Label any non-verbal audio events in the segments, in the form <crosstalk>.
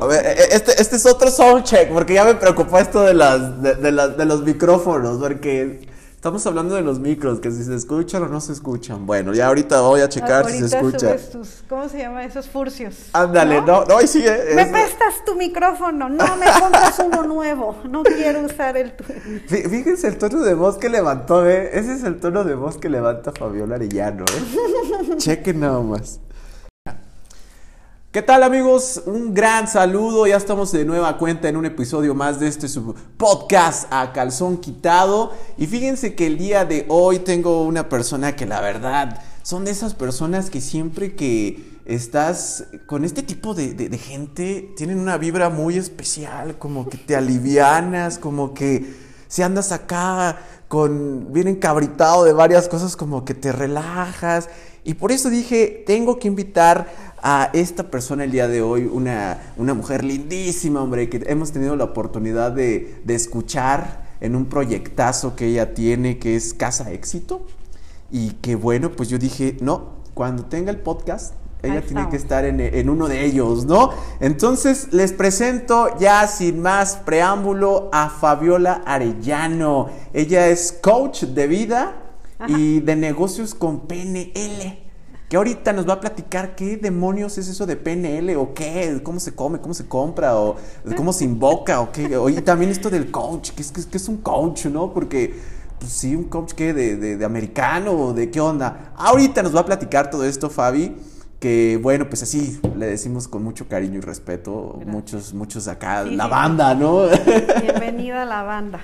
A ver, e- e- este, este es otro soundcheck, porque ya me preocupó esto de, las, de, de las, de los micrófonos, porque estamos hablando de los micros, que si se escuchan o no se escuchan. Bueno, ya ahorita voy a checar si se escucha. subes tus, ¿cómo se llama? Esos furcios. Ándale, no, no, ahí sigue. Me es- prestas tu micrófono, no me compras uno nuevo, no quiero usar el tuyo. Fí- Fíjense el tono de voz que levantó, ¿eh? Ese es el tono de voz que levanta Fabiola Arellano, ¿eh? <laughs> Chequen nada más. ¿Qué tal amigos? Un gran saludo, ya estamos de nueva cuenta en un episodio más de este podcast a calzón quitado y fíjense que el día de hoy tengo una persona que la verdad son de esas personas que siempre que estás con este tipo de, de- de gente tienen una vibra muy especial, como que te alivianas, como que si andas acá con bien encabritado de varias cosas, como que te relajas. Y por eso dije, tengo que invitar a esta persona el día de hoy, una, una mujer lindísima, hombre, que hemos tenido la oportunidad de, de escuchar en un proyectazo que ella tiene, que es Casa Éxito. Y que bueno, pues yo dije, no, cuando tenga el podcast, ella Ahí tiene que estar en, en uno de ellos, ¿no? Entonces les presento ya sin más preámbulo a Fabiola Arellano. Ella es coach de vida y de negocios con PNL. Que ahorita nos va a platicar qué demonios es eso de PNL o qué, cómo se come, cómo se compra o cómo se invoca o qué. Oye, también esto del coach, que es, que es, un coach, ¿no? Porque pues sí, un coach que de, de, de americano o de qué onda. Ahorita nos va a platicar todo esto, Fabi. Que bueno, pues así le decimos con mucho cariño y respeto. Gracias. Muchos, muchos acá, Sí, la banda, ¿no? Bienvenida a la banda.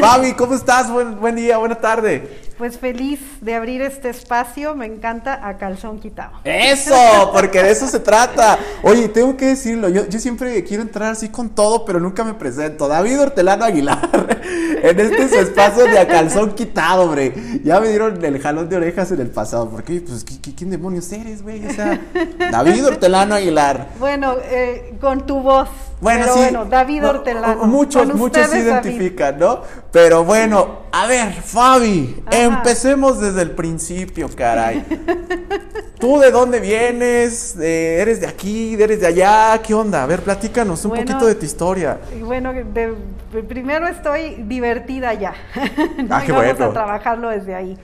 Fabi, ¿cómo estás? Buen, buen día, buena tarde. Pues feliz de abrir este espacio, me encanta a calzón quitado. Eso, porque de eso se trata. Oye, tengo que decirlo, yo, yo siempre quiero entrar así con todo, pero nunca me presento. David Hortelano Aguilar, <laughs> en este su espacio de a calzón quitado, hombre. Ya me dieron el jalón de orejas en el pasado, porque, pues, ¿qui- qui- ¿quién demonios eres, güey? O sea, David Hortelano Aguilar. Bueno, eh, con tu voz. Bueno, pero sí. bueno, David no, Hortelano. Muchos, Con muchos se David. identifican, ¿no? Pero bueno, a ver, Fabi, Ajá. empecemos desde el principio, caray. ¿Tú de dónde vienes? Eh, ¿Eres de aquí? ¿Eres de allá? ¿Qué onda? A ver, platícanos un Bueno, poquito de tu historia. Bueno, de- primero estoy divertida ya. <laughs> ¿no? Ah, qué Y vamos bueno. a trabajarlo desde ahí.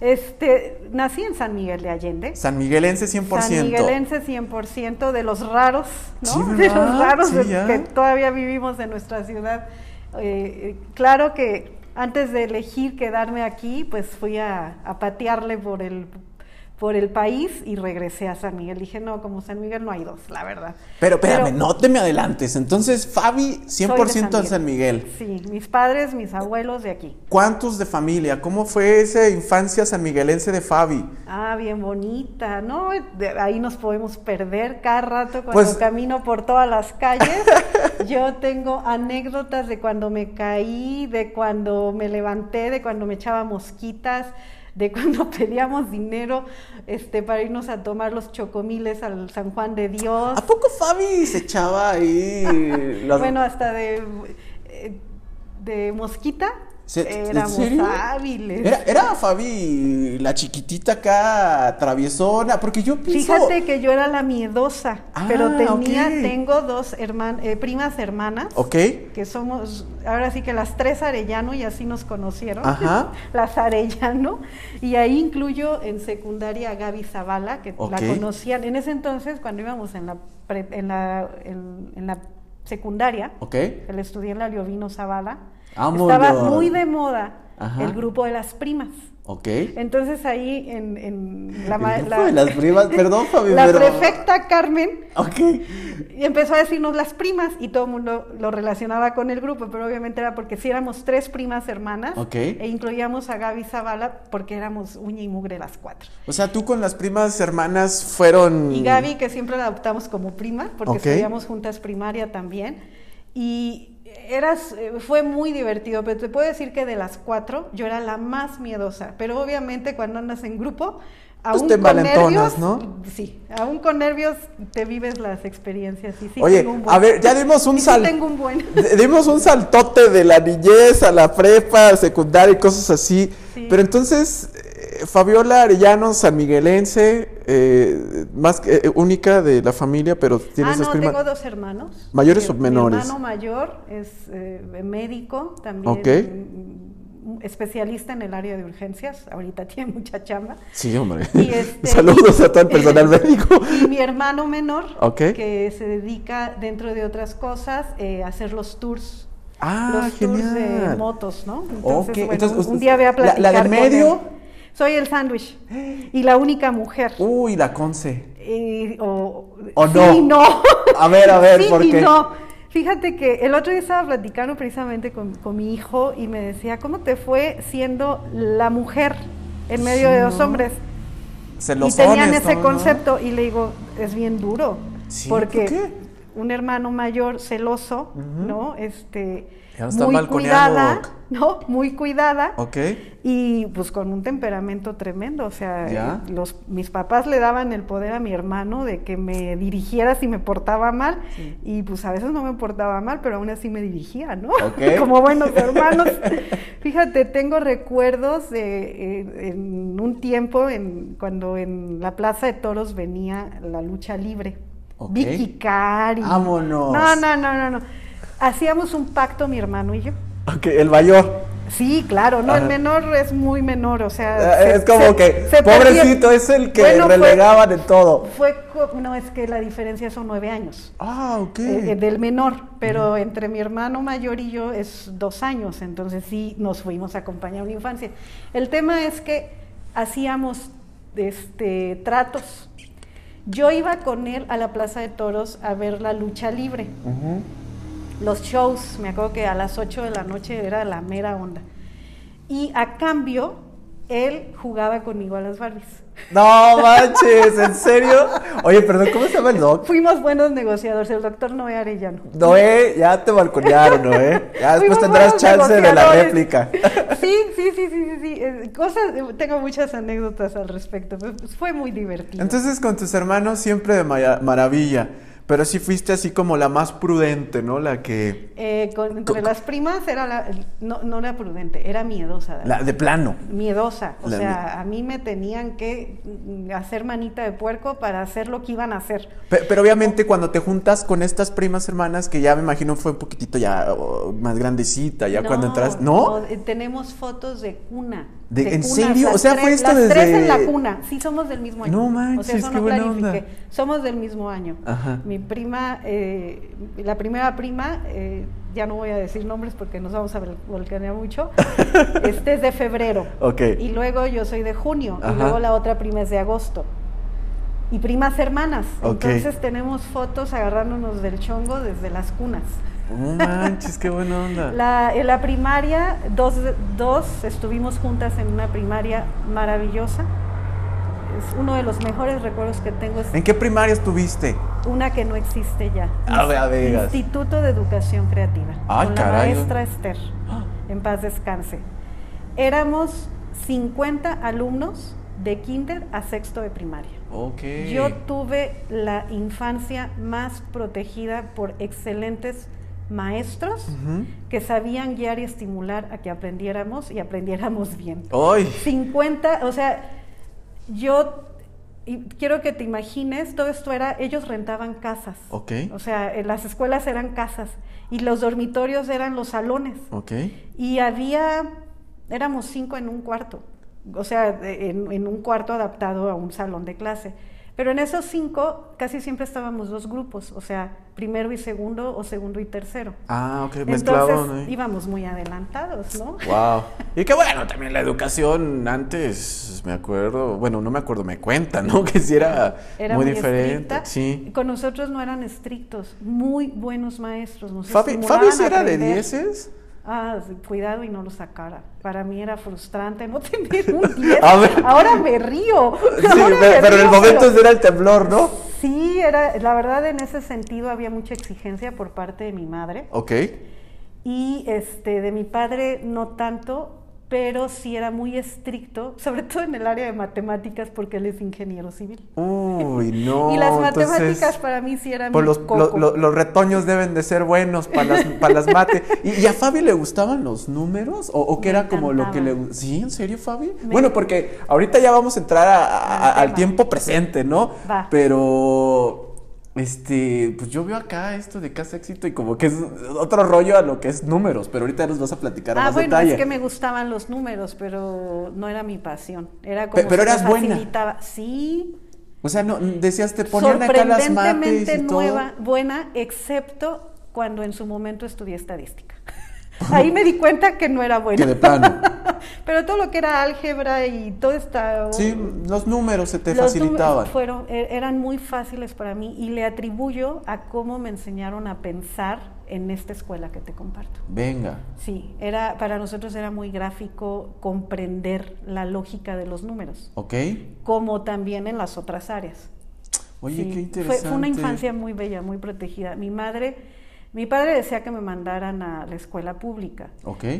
Este, nací en San Miguel de Allende. San Miguelense 100%. San Miguelense 100% de los raros, ¿no? Sí, <laughs> de los raros Sí, que todavía vivimos en nuestra ciudad. Eh, claro que antes de elegir quedarme aquí, pues fui a, a patearle por el por el país y regresé a San Miguel. Dije, no, como San Miguel no hay dos, la verdad. Pero espérame, no te me adelantes. Entonces, Fabi, 100% Soy en San Miguel. Sí, mis padres, mis abuelos de aquí. ¿Cuántos de familia? ¿Cómo fue esa infancia sanmiguelense de Fabi? Ah, bien bonita, ¿no? De ahí nos podemos perder cada rato cuando Pues- camino por todas las calles. <laughs> Yo tengo anécdotas de cuando me caí, de cuando me levanté, de cuando me echaba mosquitas, de cuando <laughs> pedíamos dinero este, para irnos a tomar los chocomiles al San Juan de Dios. ¿A poco Fabi se echaba ahí <laughs> las- Bueno, hasta de, eh, de mosquita ¿Se- ¿En éramos hábiles. Era, era Fabi la chiquitita acá, traviesona, porque yo pienso... Fíjate que yo era la miedosa, Ah, pero tenía, ok. tengo dos herman- eh, primas hermanas, Ok, que somos, ahora sí que las tres Arellano y así nos conocieron, Ajá. <laughs> las Arellano, y ahí incluyo en secundaria a Gaby Zavala, que la conocían en ese entonces cuando íbamos en la, pre- en la, en- en la secundaria, ok. el estudié en la Liovino Zavala, Vámonos. estaba muy de moda Ajá. el grupo de las primas. Ok. Entonces ahí en, en la, grupo de las primas, <laughs> perdón, Fabi, la pero- prefecta Carmen Ok. y empezó a decirnos las primas y todo el mundo lo relacionaba con el grupo, pero obviamente era porque si éramos tres primas hermanas Ok. e incluíamos a Gaby Zavala porque éramos uña y mugre las cuatro. O sea, tú con las primas hermanas fueron... Y Gaby, que siempre la adoptamos como prima, porque Ok. estudiamos juntas primaria también. Y eras, eh, fue muy divertido, pero te puedo decir que de las cuatro yo era la más miedosa. Pero obviamente cuando andas en grupo, Pues aún te con nervios, ¿no? Sí, aún con nervios te vives las experiencias. Y sí Oye, tengo un buen- a ver, ya dimos un <laughs> y sí tengo un buen. <laughs> Dimos un saltote de la niñez a la prepa, secundaria y cosas así. Sí. Pero entonces, Fabiola Arellano, sanmiguelense, eh, más que- eh, única de la familia, pero tienes ah, no, primas. tengo dos hermanos. ¿Mayores Mi- o menores? Mi hermano mayor es eh, médico, también especialista en el área de urgencias. Ahorita <laughs> tiene mucha chamba. Sí, hombre. Y este- <laughs> Saludos a todo el personal <laughs> médico. Y mi hermano menor, que se dedica, dentro de otras cosas, eh, a hacer los tours. Ah, los tours de motos, ¿no? Ok, bueno, entonces, un día voy a ¿la- la platicar del con medio? él. Soy el sándwich y la única mujer. Uy, la Conce. O, ¿O sí no? no. A ver, a ver, sí ¿por y qué? no. Fíjate que el otro día estaba platicando precisamente con, con mi hijo y me decía, ¿cómo te fue siendo la mujer en medio Sí, de ¿no? hombres? Celosones, y tenían ese ¿no? concepto y le digo, es bien duro. Sí, porque ¿por qué? un hermano mayor celoso. ¿no? Este, Ya lo están muy balconeando, cuidada. <laughs> ¿no? Muy cuidada. Ok. Y pues con un temperamento tremendo, o sea, ¿Ya? los, mis papás le daban el poder a mi hermano de que me dirigiera si me portaba mal y pues a veces no me portaba mal, pero aún así me dirigía, ¿no? Ok. <laughs> Como buenos <laughs> hermanos. Fíjate, tengo recuerdos de en un tiempo en, cuando en la Plaza de Toros venía la lucha libre. Ok. Vicky Cari. Vámonos. No, no, no, no, no. Hacíamos un pacto mi hermano y yo. Ok, el mayor. Sí, claro, no, Ajá. el menor es muy menor, o sea. Eh, se- es como se- que, se pobrecito, es el que Bueno, fue- relegaban en todo. Fue, no, es que la diferencia son nueve años. Ah, ok. eh, eh, del menor, pero entre mi hermano mayor y yo es dos años, entonces sí nos fuimos a acompañar una infancia. El tema es que hacíamos este, tratos. Yo iba con él a la Plaza de Toros a ver la lucha libre. Ujú. Los shows, me acuerdo que a las 8 de la noche era la mera onda. Y a cambio, él jugaba conmigo a las Barbies. No manches, ¿en serio? Oye, perdón, ¿cómo se llama el doc? Fuimos buenos negociadores, el doctor Noé Arellano. Noé, ya te balconearon, Noé. Ya después Fuimos tendrás chance de la réplica. Sí, sí, sí, sí, sí, sí. eh, Cosas, eh, tengo muchas anécdotas al respecto. Fue muy divertido. Entonces con tus hermanos siempre de maravilla, pero sí fuiste así como la más prudente, ¿no? La que... Eh, con- entre las primas era la, no, no era prudente, era miedosa. La de plano. Miedosa, o La sea, a mí me tenían que hacer manita de puerco para hacer lo que iban a hacer. Pe- Pero, obviamente cuando te juntas con estas primas hermanas, que ya me imagino fue un poquitito ya oh, más grandecita, ya cuando entras... ¿No? eh, tenemos fotos de cuna. ¿De- en cunas, serio? O sea, fue tres- esto las tres desde- en la cuna, sí, somos del mismo año. No o manches, sea, eso qué no buena onda. Somos del mismo año. Ajá. Mi prima, eh, la primera prima, eh, ya no voy a decir nombres porque nos vamos a vol- volcanear mucho, <laughs> este es de febrero. Ok. Y luego yo soy de junio. Ajá. Y luego la otra prima es de agosto. Y primas hermanas. Ok. Entonces tenemos fotos agarrándonos del chongo desde las cunas. No manches, qué buena onda. La, en la primaria, dos, dos estuvimos juntas en una primaria maravillosa. Es uno de los mejores recuerdos que tengo. Es ¿En qué primaria estuviste? una que no existe ya. A ver, a ver. Instituto de Educación Creativa. Ay, con caray. la maestra Esther. <gasps> En paz descanse. Éramos 50 alumnos de kinder a sexto de primaria. Ok. Yo tuve la infancia más protegida por excelentes maestros que sabían guiar y estimular a que aprendiéramos y aprendiéramos bien. Ay. 50, o sea, yo y quiero que te imagines, todo esto era, ellos rentaban casas. Ok. O sea, en las escuelas eran casas y los dormitorios eran los salones. Ok. Y había, éramos cinco en un cuarto, o sea, en un cuarto adaptado a un salón de clase. Pero en esos cinco casi siempre estábamos dos grupos, o sea, primero y segundo o segundo y tercero. Ah, ok, mezclado. Entonces ¿no? íbamos muy adelantados, ¿no? Wow. <laughs> Y qué bueno, también la educación antes, me acuerdo, bueno, no me acuerdo, me cuentan, ¿no? <laughs> Que sí era, Era muy, muy, diferente. estricta. Sí. Con nosotros no eran estrictos, muy buenos maestros. Nos Fabi, Fabi era de dieces. Ah, cuidado y no lo sacara. Para mí era frustrante no <laughs> tener un <laughs> 10. A ver. Ahora me río. Sí, Ahora pero, me pero en el momento pero- era el temblor, ¿no? Sí, era, la verdad en ese sentido había mucha exigencia por parte de mi madre Ok. y este de mi padre no tanto, pero sí era muy estricto, sobre todo en el área de matemáticas, porque él es ingeniero civil. Uy, <laughs> no. y las entonces, matemáticas para mí sí eran Pues los, coco. lo- lo- los retoños deben de ser buenos para las, para las mate. ¿Y, y a Fabi le gustaban los números? ¿O, o qué era como lo que le. ¿Sí? ¿En serio, Fabi? Me- Bueno, porque ahorita ya vamos a entrar a- a- Al tiempo presente, ¿no? Va. Pero... Este, pues yo veo acá esto de casa éxito y como que es otro rollo a lo que es números, pero ahorita nos vas a platicar Ah, más bueno, detalle. es que me gustaban los números, pero no era mi pasión. Era Pe- como pero si me eras buena. facilitaba. Sí, O sea, no, decías, te ponían acá las mates sorprendentemente y todo. nueva, buena, excepto cuando en su momento estudié estadística. Ahí me di cuenta que no era buena. Que de plano. <laughs> Pero todo lo que era álgebra y todo esta... Sí, los números se te los facilitaban. fueron, e- eran muy fáciles para mí y le atribuyo a cómo me enseñaron a pensar en esta escuela que te comparto. Venga. Sí, era, para nosotros era muy gráfico comprender la lógica de los números, ¿Ok? como también en las otras áreas. Oye, Sí, qué fue- interesante. Fue, una infancia muy bella, muy protegida. Mi madre, mi padre decía que me mandaran a la escuela pública.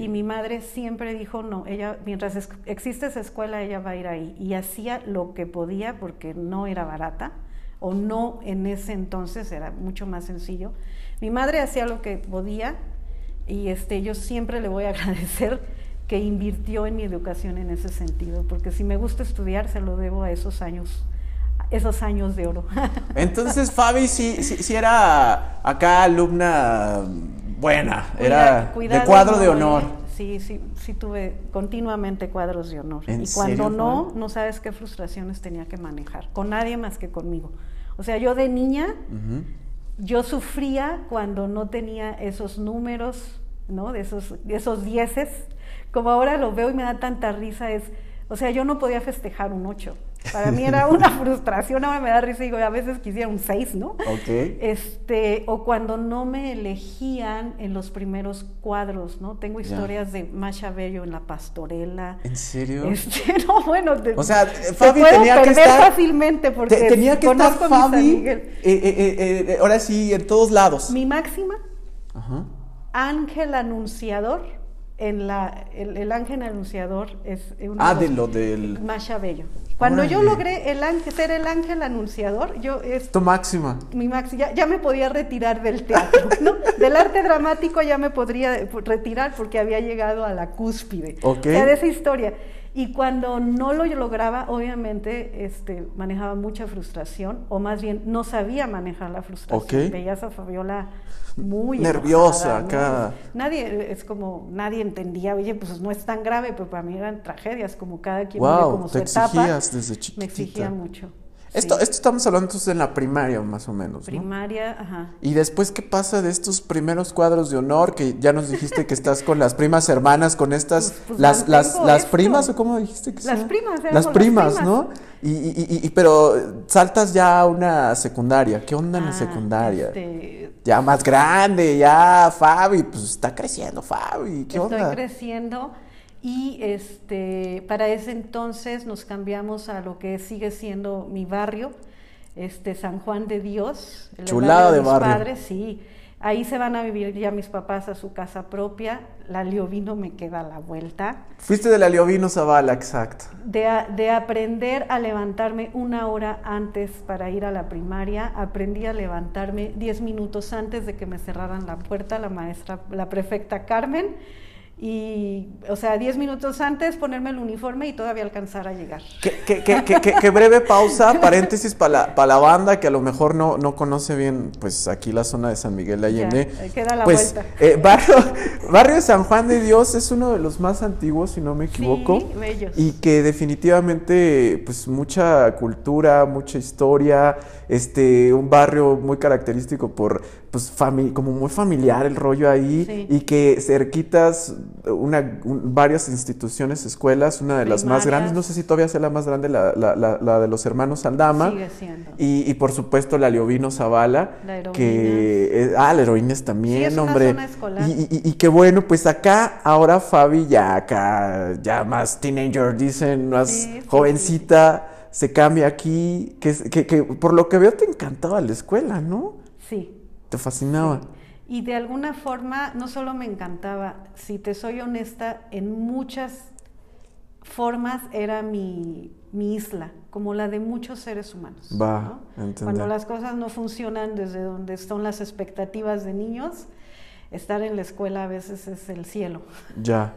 Y mi madre siempre dijo, no, ella, mientras es- existe esa escuela, ella va a ir ahí. Y hacía lo que podía porque no era barata, o no en ese entonces, era mucho más sencillo. Mi madre hacía lo que podía y este, yo siempre le voy a <laughs> agradecer que invirtió en mi educación en ese sentido, porque si me gusta estudiar, se lo debo a esos años, esos años de oro. <laughs> Entonces, Fabi sí, sí, sí era acá alumna buena, era Cuida- cuidado, de cuadro de no, honor. Sí, sí, sí tuve continuamente cuadros de honor. ¿En y cuando serio, no, no sabes qué frustraciones tenía que manejar, con nadie más que conmigo. O sea, yo de niña, yo sufría cuando no tenía esos números, ¿no? De esos, de esos dieces. Como ahora lo veo y me da tanta risa, es, o sea, yo no podía festejar un 8. Para mí era una frustración, ahora me da risa y digo, a veces quisiera un 6, ¿no? Ok. Este, o cuando no me elegían en los primeros cuadros, ¿no? Tengo historias de Masha Bello en La Pastorela. ¿En serio? Este, <laughs> no, bueno, te- O sea, Fabi tenía que estar- fácilmente porque Te- tenía que estar Fabi, eh, eh, eh, ahora sí, en todos lados. Mi máxima, Ajá. ángel anunciador, en la, el, el ángel anunciador es uno Ah, de lo del... Masha Bello. Cuando yo Órale. logré el ángel, ser el ángel anunciador, yo es Tu máxima. mi maxi, ya, ya me podía retirar del teatro, <laughs> ¿no? Del arte dramático ya me podría retirar porque había llegado a la cúspide. Ok. O sea, de esa historia. Y cuando no lo lograba, obviamente, este, manejaba mucha frustración, o más bien no sabía manejar la frustración. Ok. Veías a Fabiola muy Nerviosa acá. Nadie, es como, nadie entendía, oye, pues no es tan grave, pero para mí eran tragedias, como cada quien vive Wow, como te su etapa. exigías desde Me chiquitita. exigía mucho. Esto, sí. esto estamos hablando entonces en la primaria, más o menos, ¿no? Primaria, ajá. Y después, ¿qué pasa de estos primeros cuadros de honor? Que ya nos dijiste que estás con las primas hermanas, con estas, Pues- pues las, las, las esto. primas, ¿o cómo dijiste que Las llama? primas, Las primas, primas. ¿no? Y, y, y- y- pero saltas ya a una secundaria. ¿Qué onda en la Ah, secundaria? este, Ya más grande, ya Fabi, pues está creciendo Fabi. ¿Qué estoy onda? creciendo y este para ese entonces nos cambiamos a lo que sigue siendo mi barrio, este San Juan de Dios, el Chulada de mis barrio. padres, sí. Ahí se van a vivir ya mis papás a su casa propia. La Liovino me queda a la vuelta. Fuiste de la Liovino Zavala, exacto. De, a- de aprender a levantarme una hora antes para ir a la primaria, aprendí a levantarme 10 minutos antes de que me cerraran la puerta la maestra, la prefecta Carmen. Y, o sea, 10 minutos antes ponerme el uniforme y todavía alcanzar a llegar. Qué, qué- qué- qué- breve pausa, <laughs> paréntesis para la, pa' la banda que a lo mejor no, no conoce bien, pues aquí la zona de San Miguel de Allende. Ya, queda la pues, vuelta. eh, barrio, <laughs> barrio San Juan de Dios es uno de los más antiguos, si no me equivoco. Sí, bellos. Y que definitivamente, pues mucha cultura, mucha historia, este, un barrio muy característico por, pues, como muy familiar el rollo ahí, Sí. y que cerquitas una, un- varias instituciones, escuelas, una de las más grandes, no sé si todavía sea la más grande, la, la- la- la de los hermanos Aldama. Sigue siendo. Y, y por supuesto la Leovino Zavala, La Heroínas. que eh, ah, la Heroínas Sí, también, es una hombre. zona escolar. Y, y- y que bueno, pues acá ahora Fabi ya acá, ya más teenager, dicen, más Sí, sí, jovencita, se cambia aquí, que, es- que, que por lo que veo te encantaba la escuela, ¿no? Sí. Te fascinaba. Y de alguna forma, no solo me encantaba, si te soy honesta, en muchas formas era mi, mi isla, como la de muchos seres humanos. Va. Cuando las cosas no funcionan desde donde son las expectativas de niños, estar en la escuela a veces es el cielo. Ya.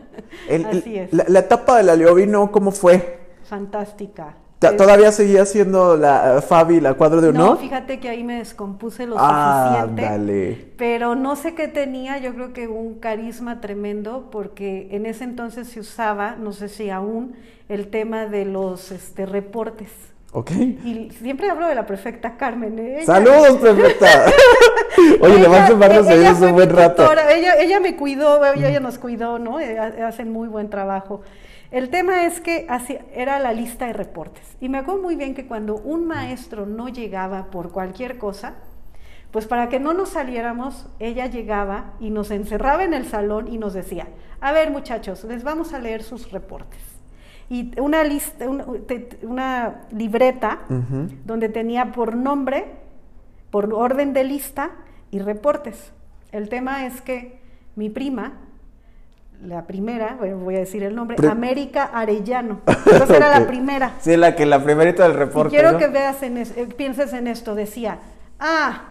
<laughs> El- Así es. La, la etapa de la Leovino, ¿cómo fue? Fantástica. ¿Todavía seguía siendo la eh, Fabi la cuadro de No, honor? fíjate que ahí me descompuse lo Ah, suficiente. dale. Pero no sé qué tenía, yo creo que un carisma tremendo, porque en ese entonces se usaba, no sé si aún, el tema de los este, reportes. Ok. Y siempre hablo de la perfecta Carmen. ¿eh? Saludos, perfecta. <laughs> Oye, le ella- mando varios fue un buen rato. Ella, ella me cuidó, ella, ella nos cuidó, ¿no? Eh, ha- Hacen muy buen trabajo. El tema es que así, era la lista de reportes. Y me acuerdo muy bien que cuando un maestro no llegaba por cualquier cosa, pues para que no nos saliéramos, ella llegaba y nos encerraba en el salón y nos decía, a ver muchachos, les vamos a leer sus reportes. Y una lista, una, te- una libreta donde tenía por nombre, por orden de lista y reportes. El tema es que mi prima, la primera, bueno, voy a decir el nombre, América Arellano. <laughs> Entonces era Ok. la primera. Sí, la que la primerita del Y reporte. quiero ¿no? que veas en es- eh, pienses en esto. Decía, ah,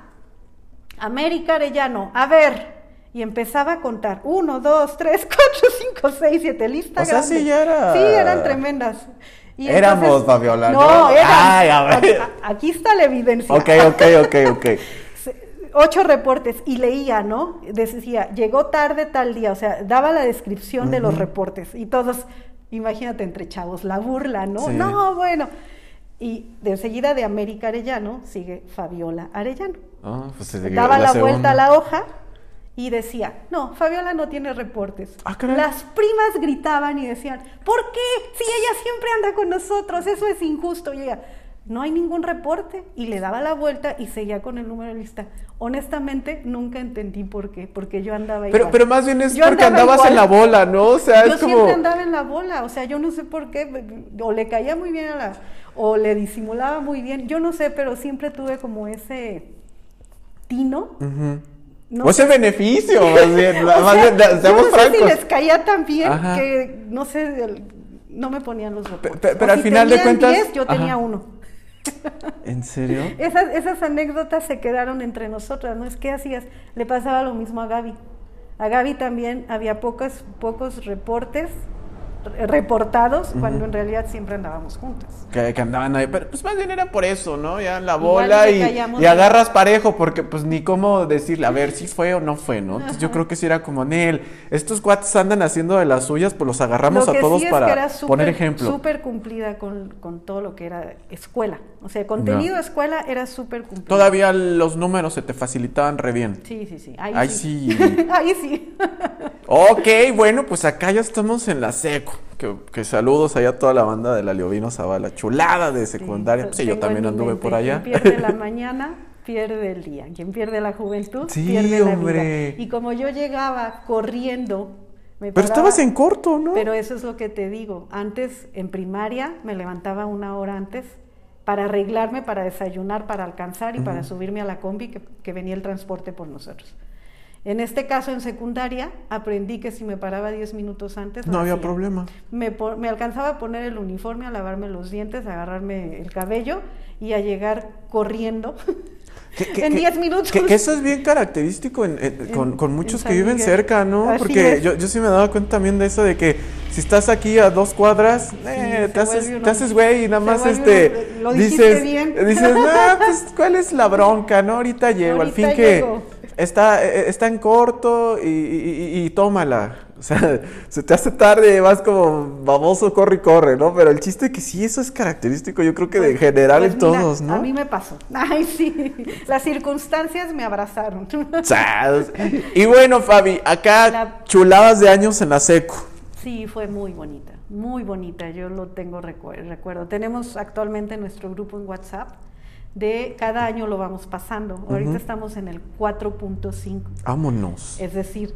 América Arellano, a ver. Y empezaba a contar. Uno, dos, tres, cuatro, cinco, seis, siete. Lista O sea, sí, ya era- Sí, eran tremendas. Y Éramos, Fabiola, ¿no? No, eran. Ay, a ver. Aquí, aquí está la evidencia. Ok, ok, ok, ok. <laughs> Ocho reportes y leía, ¿no? Decía, llegó tarde tal día, o sea, daba la descripción de los reportes y todos, imagínate entre chavos, la burla, ¿no? Sí. No, bueno. Y de enseguida de América Arellano sigue Fabiola Arellano. Ah, pues Daba la, vuelta a la hoja y decía, no, Fabiola no tiene reportes. Ah. Las primas gritaban y decían, ¿por qué? Si ella siempre anda con nosotros, eso es injusto. Y ella, no hay ningún reporte. Y le daba la vuelta y seguía con el número de lista. Honestamente, nunca entendí por qué, porque yo andaba Pero, igual. pero más bien es Yo porque andaba andabas en la bola, ¿no? O sea, Yo es como. siempre andaba en la bola, o sea, yo no sé por qué, o le caía muy bien a la, o le disimulaba muy bien, yo no sé, pero siempre tuve como ese tino. No o ese sé. beneficio, <laughs> más bien. O sea, bien, da- yo seamos no sé si les caía tan bien Ajá. que, no sé, no me ponían los reportes. pe- pero O al final de cuentas- 10, yo tenía uno. ¿En serio? Esas, esas anécdotas se quedaron entre nosotras, ¿no? Es que hacías, le pasaba lo mismo a Gaby. A Gaby también había pocos, pocos reportes re- reportados, cuando en realidad siempre andábamos juntas. Que, que andaban ahí. Pero pues más bien era por eso, ¿no? Ya en la bola y, agarras parejo, porque pues ni cómo decirle, a ver si fue o no fue, ¿no? Entonces yo creo que sí era como, Nel, estos cuates andan haciendo de las suyas, pues los agarramos Lo a todos sí es para que era súper- poner ejemplo. Súper cumplida con, con todo lo que era escuela. O sea, contenido Ya. escuela era súper cumplido. Todavía los números se te facilitaban re bien. Sí, sí, sí. Ahí, Ahí sí. sí. <laughs> Ahí sí. Ok, bueno, pues acá ya estamos en la seco. Que, que saludos allá a toda la banda de la Leovino Zavala, chulada de secundaria. Pues sí, yo también anduve por allá. Quien pierde la <laughs> mañana, pierde el día. Quien pierde la juventud, Sí, pierde la hombre. vida. Y como yo llegaba corriendo, me Pero paraba- estabas en corto, ¿no? Pero eso es lo que te digo. Antes, en primaria, me levantaba una hora antes para arreglarme, para desayunar, para alcanzar y para subirme a la combi que, que venía el transporte por nosotros. En este caso, en secundaria, aprendí que si me paraba 10 minutos antes... No había hacía. problema. Me, me alcanzaba a poner el uniforme, a lavarme los dientes, a agarrarme el cabello y a llegar corriendo <laughs> Que- que- en que- 10 minutos. Que, que eso es bien característico en- en- En- con, muchos que viven cerca, ¿no? Así Porque yo, yo sí me daba cuenta también de eso de que si estás aquí a dos cuadras, eh, te, haces, uno- te haces güey y nada más este uno- dices, bien. dices, no, <laughs> pues cuál es la bronca, ¿no? Ahorita llego, al fin que está, eh, está en corto y, y- y- y tómala. O sea, se te hace tarde, vas como baboso, corre y corre, ¿no? Pero el chiste es que sí, eso es característico, yo creo que de general Pues en mira, todos, ¿no? A mí me pasó. <laughs> Ay, sí. Las circunstancias me abrazaron. Y bueno, Fabi, acá La- chuladas de años en la seco. Sí, fue muy bonita, muy bonita. Yo lo tengo recu- recuerdo. Tenemos actualmente nuestro grupo en WhatsApp. De cada año lo vamos pasando. Ahorita estamos en el 4.5. Vámonos. Es decir,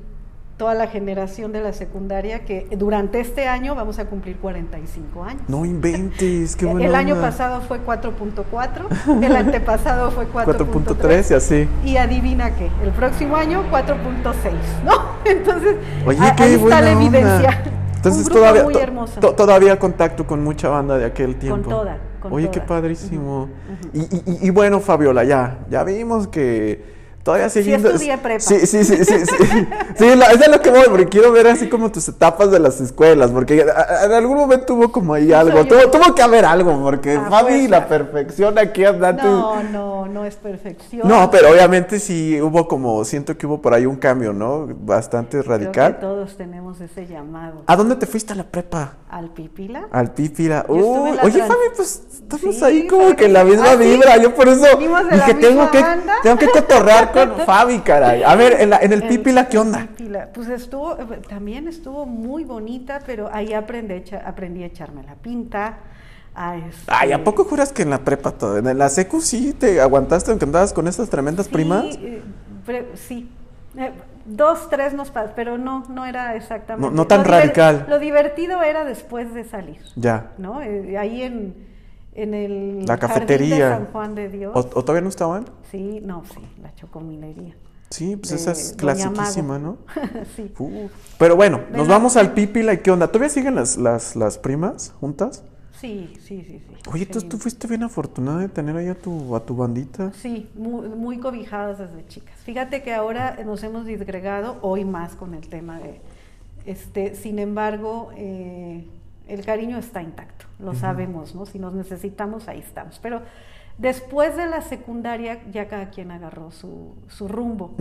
toda la generación de la secundaria que durante este año vamos a cumplir 45 años. No inventes, qué el buena año onda. pasado fue 4.4, <laughs> el antepasado fue 4.3 4.3 y así. y adivina qué, el próximo año 4.6, ¿no? <laughs> Entonces, Oye, a- qué ahí está la onda. evidencia. Entonces Un todavía muy hermoso. to- todavía contacto con mucha banda de aquel tiempo. toda, con Oye, qué padrísimo. y- y- y bueno, Fabiola, ya, ya vimos que todavía siguiendo. estudié prepa. Sí, sí, sí, sí, sí. <laughs> Sí, la- es a lo que voy, porque quiero ver así como tus etapas de las escuelas, porque en algún momento hubo como ahí algo. Tuvo, que haber algo, porque A Fabi, la perfección aquí andante. No, no, no es perfección. No, pero obviamente sí hubo como, siento que hubo por ahí un cambio, ¿no? Bastante radical. todos tenemos ese llamado. ¿A dónde te fuiste a la prepa? Al pipila. Al Pípila. Yo estuve Uy, en la oye, Fabi, pues estamos Sí, ahí como que en la misma ¿Ah, sí? vibra. Yo por eso de dije, tengo que, tengo que cotorrear con Fabi, caray. A ver, en, la- en el En- Pípila, ¿qué onda? Pues estuvo, también estuvo muy bonita, pero ahí aprendí, aprendí a echarme la pinta. A este- Ay, ¿a poco juras que en la prepa todo? En la secu sí te aguantaste aunque andabas con estas tremendas Sí, primas? eh, pre- sí. Eh, dos, tres nos pa- pero no, no era exactamente. No- no tan Lo radical. Lo divertido era después de salir, Ya. ¿no? Eh, ahí en, en el La jardín cafetería. de San Juan de Dios. ¿O, o todavía no estaban? Sí, no, sí, la chocomilería. Sí, pues de esa es clasiquísima. ¿no? <laughs> sí. Uh, Pero bueno, De nos la- vamos al Pípila y ¿qué onda? ¿Todavía siguen las, las, las primas juntas? Sí, sí, sí, sí. Oye, entonces tú fuiste bien afortunada de tener ahí a tu, a tu bandita. Sí, muy, muy cobijadas desde chicas. Fíjate que ahora nos hemos disgregado, hoy más con el tema de, este, sin embargo, eh, el cariño está intacto, lo sabemos, ¿no? Si nos necesitamos, ahí estamos. Pero después de la secundaria ya cada quien agarró su, su rumbo.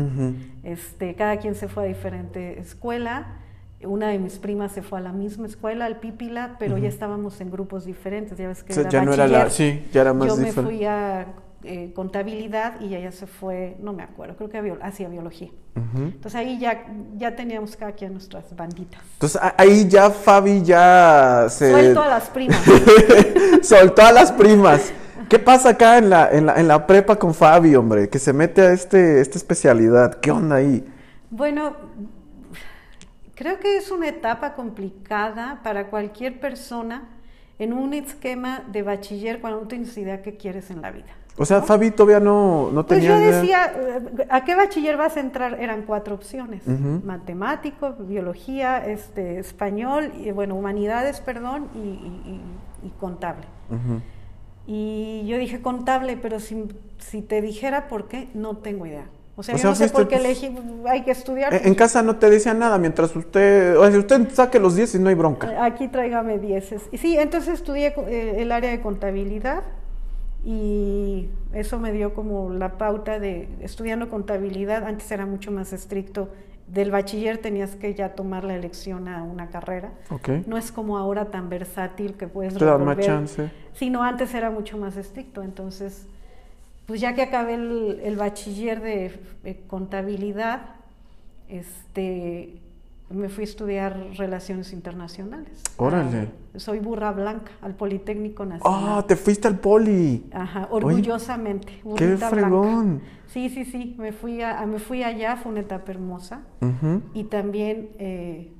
Este, cada quien se fue a diferente escuela. Una de mis primas se fue a la misma escuela, al Pípila, pero ya estábamos en grupos diferentes. Ya ves que O sea, era ya no era la- sí, ya era más Yo me diferente. fui a eh, contabilidad y ella se fue, no me acuerdo, creo que bio- hacia biología. Entonces ahí ya, ya teníamos cada quien nuestras banditas. Entonces ahí ya Fabi ya se Suelto a las primas. <laughs> soltó a las primas. ¿Qué pasa acá en la, en la, en la prepa con Fabi, hombre? Que se mete a este, esta especialidad. ¿Qué onda ahí? Bueno, creo que es una etapa complicada para cualquier persona en un esquema de bachiller cuando no tienes idea qué quieres en la vida. O sea, Fabi todavía no, no Pues tenía yo idea. decía, ¿a qué bachiller vas a entrar? Eran cuatro opciones. Matemático, biología, este, español, y, bueno, humanidades, perdón, y, y- y- y contable. Y yo dije contable, pero si, si te dijera por qué, no tengo idea. O sea, O yo sea, no sé por qué pues, elegí, hay que estudiar. En, en casa no te decían nada mientras usted, o sea, usted saque los 10 y no hay bronca. Aquí tráigame dieces. Y sí, entonces estudié eh, el área de contabilidad y eso me dio como la pauta de estudiando contabilidad. Antes era mucho más estricto. Del bachiller tenías que ya tomar la elección a una carrera. Ok. No es como ahora tan versátil que puedes Te dan más revolver. chance. Sino antes era mucho más estricto. Entonces, pues ya que acabé el, el bachiller de eh, contabilidad, este, me fui a estudiar relaciones internacionales. Órale. Ah, soy burra blanca al Politécnico Nacional. Ah, te fuiste al poli. Ajá, Oye, orgullosamente. ¡Qué burrita blanca. fregón! Sí, sí, sí, me fui, a, me fui allá, fue una etapa hermosa y también eh,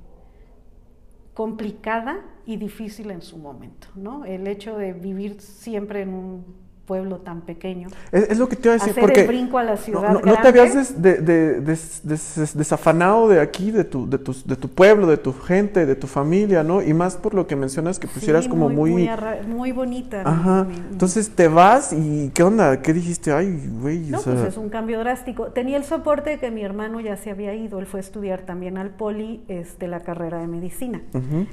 complicada y difícil en su momento, ¿no? El hecho de vivir siempre en un pueblo tan pequeño. Es, es lo que te iba a decir, Hacer porque el brinco a la ciudad no- no te habías des- de- de- des- des- desafanado de aquí, de tu, de, tus- de tu pueblo, de tu gente, de tu familia, ¿no? Y más por lo que mencionas que pusieras Sí, como muy... muy, bonita. Ajá. Entonces te vas y ¿qué onda? ¿Qué dijiste? Ay, güey, No, o sea, pues es un cambio drástico. Tenía el soporte de que mi hermano ya se había ido, él fue a estudiar también al poli este, la carrera de medicina.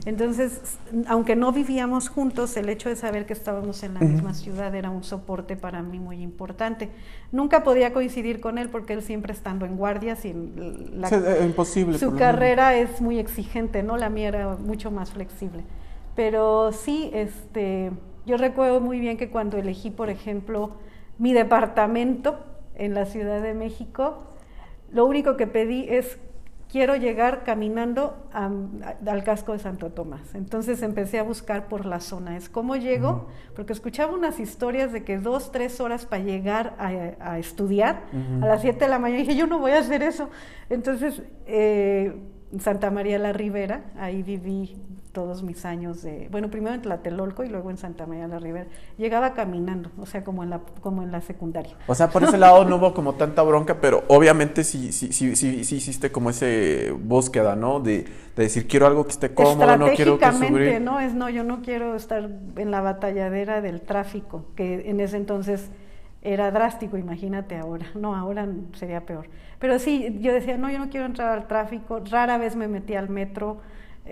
Entonces, aunque no vivíamos juntos, el hecho de saber que estábamos en la misma ciudad era un soporte para mí muy importante. Nunca podía coincidir con él porque él siempre estando en guardias y en la, sea, eh, imposible. su carrera es muy exigente, ¿no? La mía era mucho más flexible. Pero sí, este, yo recuerdo muy bien que cuando elegí, por ejemplo, mi departamento en la Ciudad de México, lo único que pedí es quiero llegar caminando a- a- al casco de Santo Tomás. Entonces empecé a buscar por la zona. Es cómo llego, porque escuchaba unas historias de que dos, tres horas para llegar a, a estudiar a las 7 de la mañana. Y dije, yo no voy a hacer eso. Entonces, eh, Santa María la Ribera, ahí viví todos mis años de, bueno, primero en Tlatelolco y luego en Santa María la Ribera. Llegaba caminando, o sea, como en la, como en la secundaria. O sea, por ese <laughs> lado no hubo como tanta bronca, pero obviamente sí, sí, sí, sí, sí hiciste como ese búsqueda, ¿no? De, de decir, quiero algo que esté cómodo, no quiero que Estratégicamente, ¿no? Es, no, yo no quiero estar en la batalladera del tráfico, que en ese entonces era drástico, imagínate ahora. No, ahora sería peor. Pero sí, yo decía, no, yo no quiero entrar al tráfico. Rara vez me metí al metro.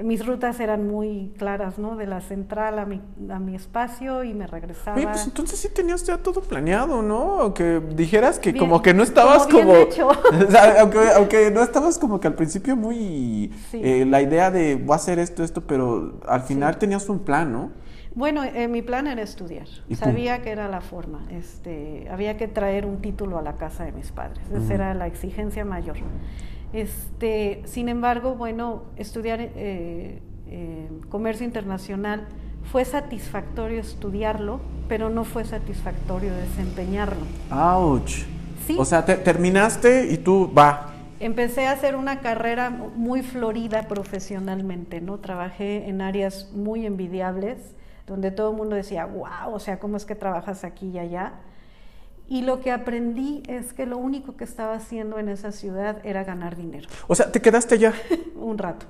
Mis rutas eran muy claras, ¿no? De la central a mi, a mi espacio y me regresaba. Oye, pues entonces sí tenías ya todo planeado, ¿no? Aunque dijeras que Bien, como que no estabas como como... hecho. <laughs> O sea, aunque, aunque no estabas como que al principio muy... Sí. eh, la idea de voy a hacer esto, esto, pero al final tenías un plan, ¿no? Bueno, eh, mi plan era estudiar. Sabía que era la forma. Este, había que traer un título a la casa de mis padres. Esa era la exigencia mayor. Este, sin embargo, bueno, estudiar eh, eh, comercio internacional fue satisfactorio estudiarlo, pero no fue satisfactorio desempeñarlo. Ouch. Sí. O sea, te- terminaste y tú, va. Empecé a hacer una carrera muy florida profesionalmente, ¿no? Trabajé en áreas muy envidiables, donde todo el mundo decía, wow, o sea, ¿cómo es que trabajas aquí y allá? Y lo que aprendí es que lo único que estaba haciendo en esa ciudad era ganar dinero, O sea, te quedaste ya. <laughs> un rato.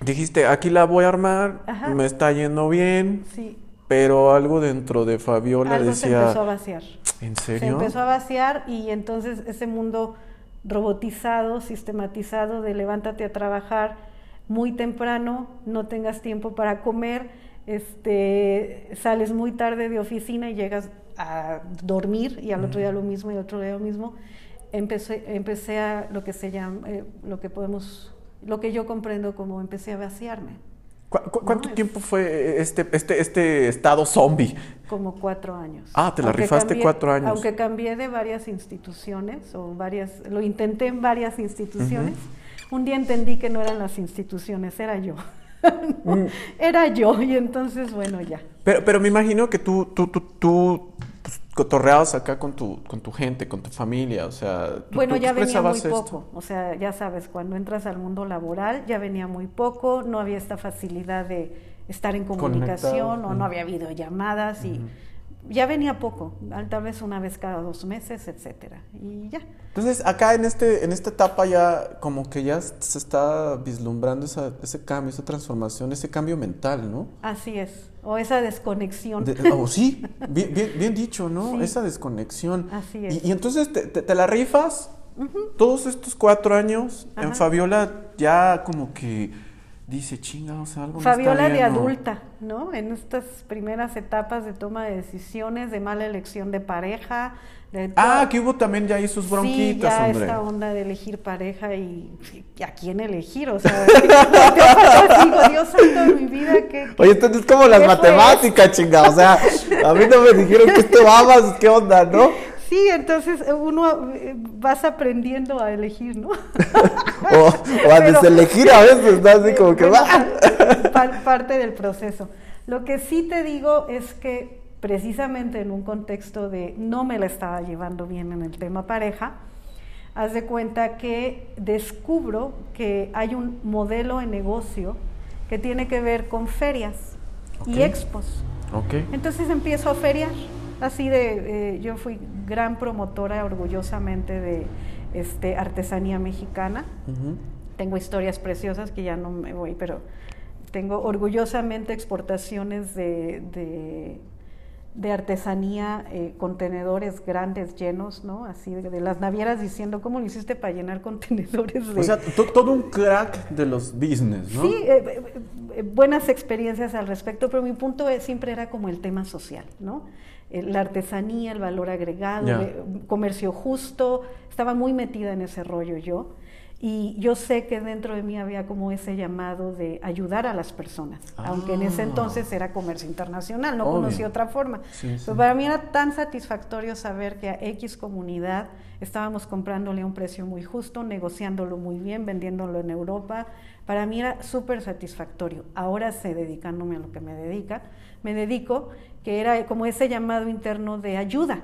Dijiste, aquí la voy a armar, Ajá. me está yendo bien, Sí, pero algo dentro de Fabiola algo se decía, empezó a vaciar. ¿en Se serio? empezó a vaciar y entonces ese mundo robotizado, sistematizado de levántate a trabajar muy temprano, no tengas tiempo para comer, este, sales muy tarde de oficina y llegas a dormir y al otro día lo mismo y al otro día lo mismo. Empecé, empecé a lo que se llama, eh, lo que podemos, lo que yo comprendo como empecé a vaciarme, ¿Cu- cu- ¿Cuánto No, es- tiempo fue este, este, este estado zombie? como cuatro años. Ah, te la Aunque rifaste cuatro años. Aunque cambié de varias instituciones o varias, lo intenté en varias instituciones. Un día entendí que no eran las instituciones, era yo. No, Mm. <laughs> Era yo y entonces bueno ya. Pero, pero me imagino que tú, tú, tú, tú cotorreabas acá con tu, con tu gente, con tu familia, o sea, tú, Bueno, tú ya venía muy esto. poco, o sea, ya sabes, cuando entras al mundo laboral ya venía muy poco, no había esta facilidad de estar en comunicación Conectado, o no había videollamadas y ya venía poco, tal vez una vez cada dos meses, etcétera, y ya. Entonces, acá en, este, en esta etapa ya como que ya se está vislumbrando esa, ese cambio, esa transformación, ese cambio mental, ¿no? Así es, o esa desconexión. De- oh, sí, bien, bien, bien dicho, ¿no? Sí. Esa desconexión. Así es. Y, y entonces te, te- te la rifas todos estos cuatro años en. Fabiola ya como que dice, chinga, o sea, algo no está Fabiola de bien, ¿no?". adulta, ¿no? En estas primeras etapas de toma de decisiones, de mala elección de pareja, de Ah, que hubo también ya ahí sus sí, bronquitas, ya hombre. esta onda de elegir pareja y, y a quién elegir, o sea, <laughs> digo, Dios santo de mi vida, que Oye, esto es como las ¿Qué fue matemáticas, chinga. O sea, a mí no me dijeron que esto va más, ¿qué onda, no? Sí, entonces uno eh, vas aprendiendo a elegir, ¿no? <laughs> O, o a Pero- deselegir a veces, ¿no? Así como que va. <laughs> par- parte del proceso. Lo que sí te digo es que precisamente en un contexto de no me la estaba llevando bien en el tema pareja, haz de cuenta que descubro que hay un modelo de negocio que tiene que ver con ferias Ok. y expos. Ok. Entonces empiezo a feriar, así de, eh, yo fui gran promotora orgullosamente de este, artesanía mexicana. Ujú. Tengo historias preciosas que ya no me voy, pero tengo orgullosamente exportaciones de, de, de artesanía, eh, contenedores grandes llenos, ¿no? Así de, de las navieras diciendo, ¿cómo lo hiciste para llenar <laughs> contenedores de... O sea, to- todo un crack de los business, ¿no? Sí, eh, eh, eh, buenas experiencias al respecto, pero mi punto es- siempre era como el tema social, ¿no? La artesanía, el valor agregado, comercio justo, estaba muy metida en ese rollo yo. Y yo sé que dentro de mí había como ese llamado de ayudar a las personas, aunque en ese Ah. entonces era comercio internacional, no Obvio. conocía otra forma. Sí, sí. Pero para mí era tan satisfactorio saber que a X comunidad estábamos comprándole a un precio muy justo, negociándolo muy bien, vendiéndolo en Europa. Para mí era súper satisfactorio. Ahora sé, dedicándome a lo que me dedica, me dedico, que era como ese llamado interno de ayuda.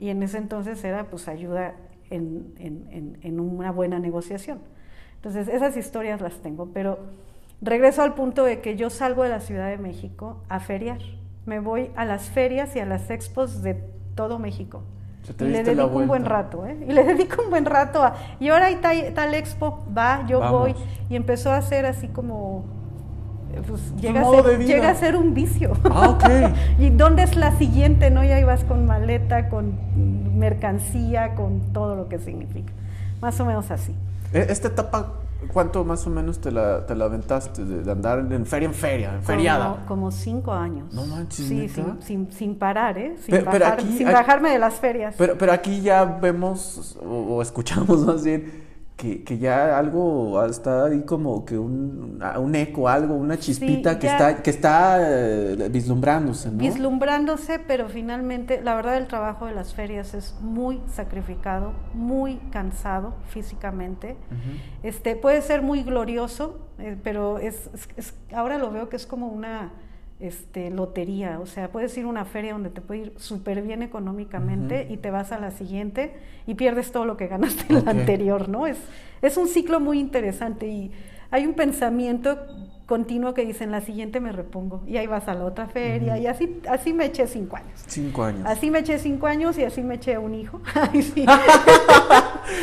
Y en ese entonces era pues ayuda en, en- en- una buena negociación. Entonces, esas historias las tengo, pero regreso al punto de que yo salgo de la Ciudad de México a feriar. Me voy a las ferias y a las expos de todo México. Y le dedico un buen rato, ¿eh? Y le <laughs> dedico un buen rato a... Y ahora hay tal, tal expo, va, yo Vamos. voy. Y empezó a ser así como... Pues llega, a ser, llega a ser un vicio. Ah, ok. <laughs> ¿Y dónde es la siguiente? ¿No? Ya ibas con maleta, con mercancía, con todo lo que significa. Más o menos así. E- Esta etapa, ¿cuánto más o menos te la, te la aventaste de, de andar en feria en feria, en feriada? Como, como cinco años. No manches, Sí, sin, sin, sin parar, ¿eh? Sin, Pero- pero bajar- aquí- sin aquí- bajarme de las ferias. Pero, pero aquí ya vemos o, o escuchamos <laughs> más bien que, que ya algo está ahí como que un, un eco, algo, una chispita que, está, que está eh, vislumbrándose, ¿no? Vislumbrándose, pero finalmente, la verdad, el trabajo de las ferias es muy sacrificado, muy cansado físicamente. Este, puede ser muy glorioso, eh, pero es, es- es- ahora lo veo que es como una este, lotería. O sea, puedes ir a una feria donde te puede ir súper bien económicamente y te vas a la siguiente y pierdes todo lo que ganaste en la anterior, ¿no? Es, es un ciclo muy interesante y hay un pensamiento continuo que dice, en la siguiente me repongo y ahí vas a la otra feria y así, así me eché cinco años. Cinco años. Así me eché cinco años y así me eché un hijo. <laughs> Ay, sí. <laughs>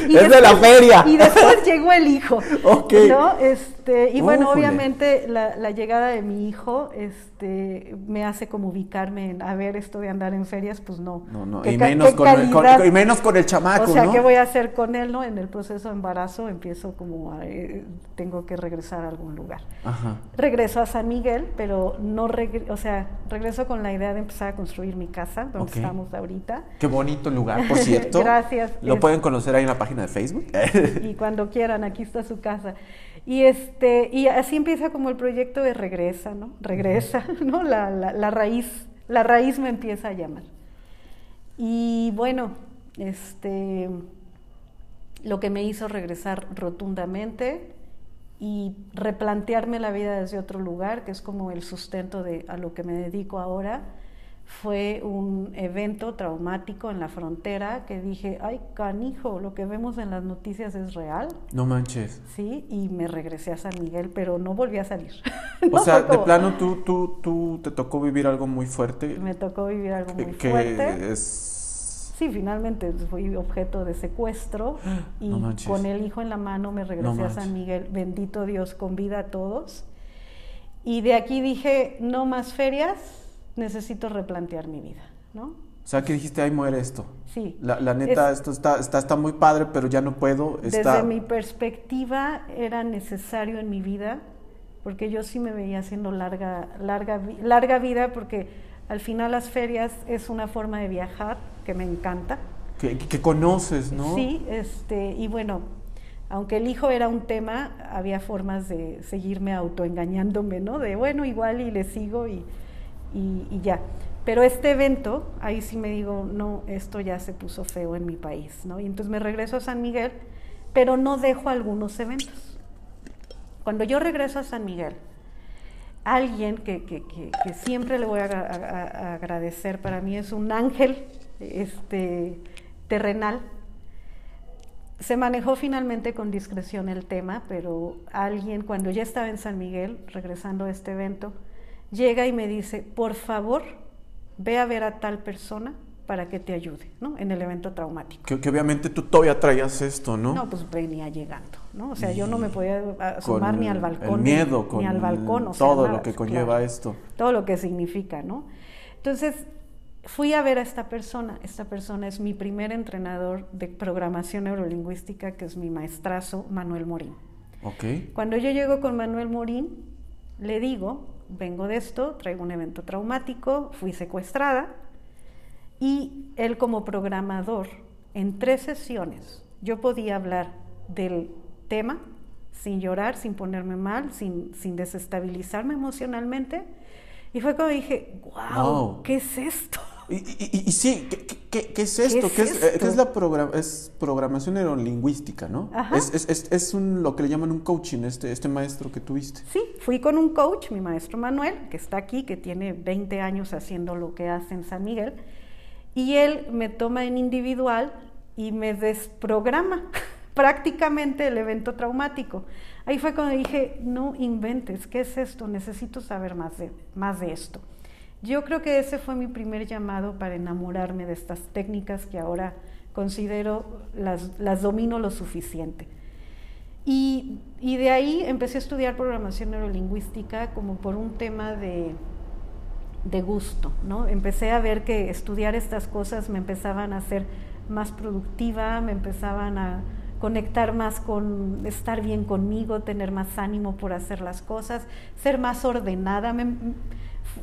Es de la feria. Y después llegó el hijo. Ok. ¿no? Este, y bueno, obviamente la, la llegada de mi hijo este, me hace como ubicarme en, a ver, esto de andar en ferias, pues no. No, no, ¿Qué y menos, con el, con- y menos con el chamaco, O sea, ¿no? ¿qué voy a hacer con él, no? En el proceso de embarazo empiezo como, a, eh, tengo que regresar a algún lugar. Ajá. Regreso a San Miguel, pero no, regre- o sea, regreso con la idea de empezar a construir mi casa, donde Ok. estamos ahorita. Qué bonito lugar, por <laughs> cierto. Gracias. Lo Es- pueden conocer ahí en la página de Facebook. <laughs> y cuando quieran, aquí está su casa. Y este, y así empieza como el proyecto de regresa, ¿no? Regresa, <laughs> ¿no? La, la, la raíz, la raíz me empieza a llamar. Y bueno, este, lo que me hizo regresar rotundamente y replantearme la vida desde otro lugar, que es como el sustento de a lo que me dedico ahora, fue un evento traumático en la frontera que dije, ay, canijo, lo que vemos en las noticias es real, no manches. ¿sí? Y me regresé a San Miguel, pero no volví a salir. <laughs> O No, sea, fue de como- plano tú, tú, tú te tocó vivir algo muy fuerte. Me tocó vivir algo muy que, que fuerte. es... Sí, finalmente fui objeto de secuestro <gasps> y No con el hijo en la mano me regresé No a San. Miguel, bendito Dios, con vida a todos. Y de aquí dije, no más ferias, necesito replantear mi vida, ¿no? O sea, que dijiste, ahí muere esto. Sí. La, la neta, Es- esto está, está, está muy padre, pero ya no puedo. Está... Desde mi perspectiva era necesario en mi vida, porque yo sí me veía haciendo larga, larga, larga vida, porque al final las ferias es una forma de viajar que me encanta. que, que conoces, ¿no? Sí, este, y bueno, aunque el hijo era un tema, había formas de seguirme autoengañándome, ¿no? De bueno, igual y le sigo y, y- y ya. Pero este evento, ahí sí me digo, no, esto ya se puso feo en mi país, ¿no? Y entonces me regreso a San Miguel, pero no dejo algunos eventos. Cuando yo regreso a San Miguel, alguien que, que- que- que siempre le voy a, a- a agradecer, para mí es un ángel este, terrenal. Se manejó finalmente con discreción el tema, pero alguien, cuando ya estaba en San Miguel, regresando a este evento, llega y me dice, por favor, ve a ver a tal persona para que te ayude, ¿no? En el evento traumático. Que, que obviamente tú todavía traías esto, ¿no? ¿no? pues venía llegando, ¿no? O sea, yo no me podía asomar ni al balcón. El ni- miedo, ni, con al balcón, o sea, todo nada, lo que pues, conlleva claro, esto. Todo lo que significa, ¿no? Entonces, fui a ver a esta persona. Esta persona es mi primer entrenador de programación neurolingüística, que es mi maestrazo, Manuel Morín. Ok. Cuando yo llego con Manuel Morín, le digo, vengo de esto, traigo un evento traumático, fui secuestrada, y él como programador, en tres sesiones, yo podía hablar del tema sin llorar, sin ponerme mal, sin, sin desestabilizarme emocionalmente. Y fue cuando dije, wow, Wow. ¿qué es esto? Y, y- y- sí, ¿qué, qué- qué- qué es esto? es ¿Qué es, eh, esto? qué es la progra- es programación neurolingüística, no? Es- es un, lo que le llaman un coaching, este, este maestro que tuviste. Sí, fui con un coach, mi maestro Manuel, que está aquí, que tiene 20 años haciendo lo que hace en San Miguel, y él me toma en individual y me desprograma <laughs> prácticamente el evento traumático. Ahí fue cuando dije, no inventes, ¿qué es esto? Necesito saber más de, más de esto. Yo creo que ese fue mi primer llamado para enamorarme de estas técnicas que ahora considero las, las domino lo suficiente. Y, y, de ahí empecé a estudiar programación neurolingüística como por un tema de, de gusto, ¿no? Empecé a ver que estudiar estas cosas me empezaban a hacer más productiva, me empezaban a conectar más con estar bien conmigo, tener más ánimo por hacer las cosas, ser más ordenada.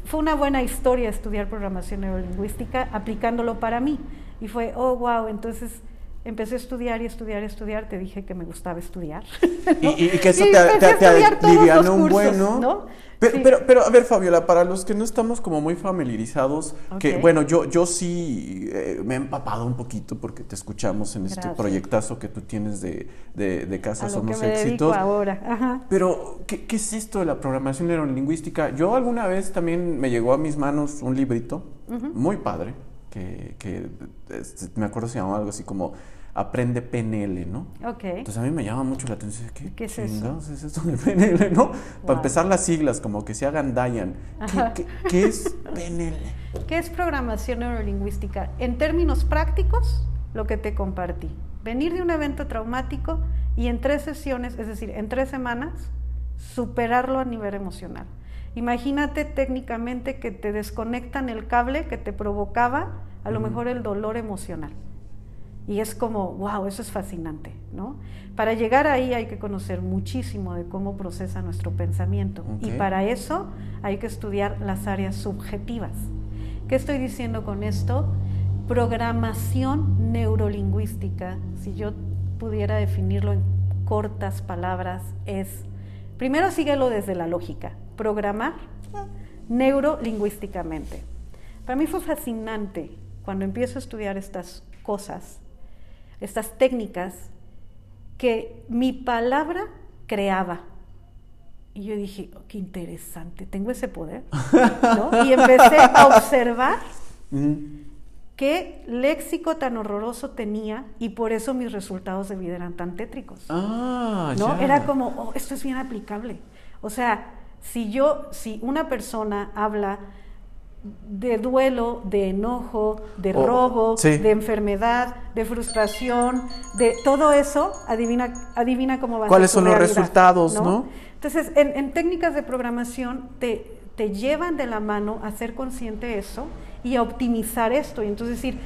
Fue una buena historia estudiar programación neurolingüística aplicándolo para mí. Y fue, oh, wow, entonces empecé a estudiar y estudiar y estudiar, te dije que me gustaba estudiar. <laughs> Y, que eso te, te, alivianó un bueno. ¿no? Pero, pero, pero, a ver, Fabiola, para los que no estamos como muy familiarizados, que bueno, yo, yo sí eh, me he empapado un poquito porque te escuchamos en este proyectazo que tú tienes de, de, de Casa Somos Éxitos. ahora. Pero, ¿qué, ¿qué, es esto de la programación neurolingüística? Yo alguna vez también me llegó a mis manos un librito muy padre, que, que este, me acuerdo se llamaba algo así como aprende PNL, ¿no? Ok. Entonces a mí me llama mucho la atención. ¿Qué, ¿Qué es eso? es esto de PNL, no? Para empezar las siglas, como que se hagan Dayan. ¿Qué, qué, es PNL? ¿Qué es programación neurolingüística? En términos prácticos, lo que te compartí. Venir de un evento traumático y en tres sesiones, es decir, en tres semanas, superarlo a nivel emocional. Imagínate técnicamente que te desconectan el cable que te provocaba a lo mejor el dolor emocional. Y es como, wow, eso es fascinante, ¿no? Para llegar ahí hay que conocer muchísimo de cómo procesa nuestro pensamiento. Y para eso hay que estudiar las áreas subjetivas. ¿Qué estoy diciendo con esto? Programación neurolingüística, si yo pudiera definirlo en cortas palabras, es, primero síguelo desde la lógica, programar neurolingüísticamente. Para mí fue fascinante cuando empiezo a estudiar estas cosas estas técnicas que mi palabra creaba. Y yo dije, oh, qué interesante, tengo ese poder. Y empecé a <laughs> observar qué léxico tan horroroso tenía y por eso mis resultados de vida eran tan tétricos. Ah, ¿no? Era como, oh, esto es bien aplicable. O sea, si yo, si una persona habla de duelo, de enojo, de robo, de enfermedad, de frustración, de todo eso, adivina, adivina cómo va a ser. ¿Cuáles son los resultados, no? Entonces, en, en, técnicas de programación te, te llevan de la mano a ser consciente de eso y a optimizar esto. Y entonces decir,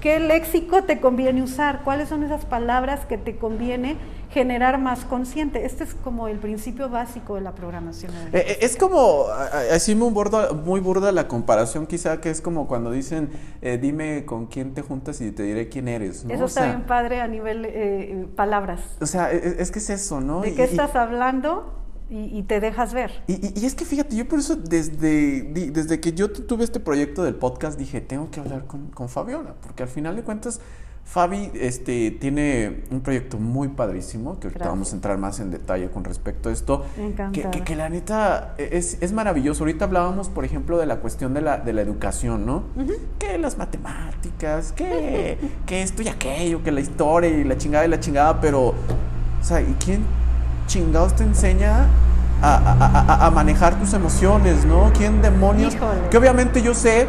¿qué léxico te conviene usar? ¿Cuáles son esas palabras que te conviene generar más consciente. Este es como el principio básico de la programación. Eh, eh, es como, así muy burda, muy burda la comparación quizá, que es como cuando dicen, eh, dime con quién te juntas y te diré quién eres. Eso está bien padre a nivel palabras. O sea, e, e, es, que es eso, ¿no? ¿De qué estás hablando? Y, te dejas ver. Y, es que fíjate, yo por eso desde, desde que yo tuve este proyecto del podcast dije, tengo que hablar con, con Fabiola, porque al final de cuentas Fabi este, tiene un proyecto muy padrísimo, que ahorita vamos a entrar más en detalle con respecto a esto. Que, que, la neta es, es, maravilloso. Ahorita hablábamos, por ejemplo, de la cuestión de la, de la educación, ¿no? Que las matemáticas, que, <laughs> que esto y aquello, que la historia y la chingada y la chingada, pero, o sea, ¿y quién chingados te enseña a, a, a, manejar tus emociones, ¿no? ¿Quién demonios? Que obviamente yo sé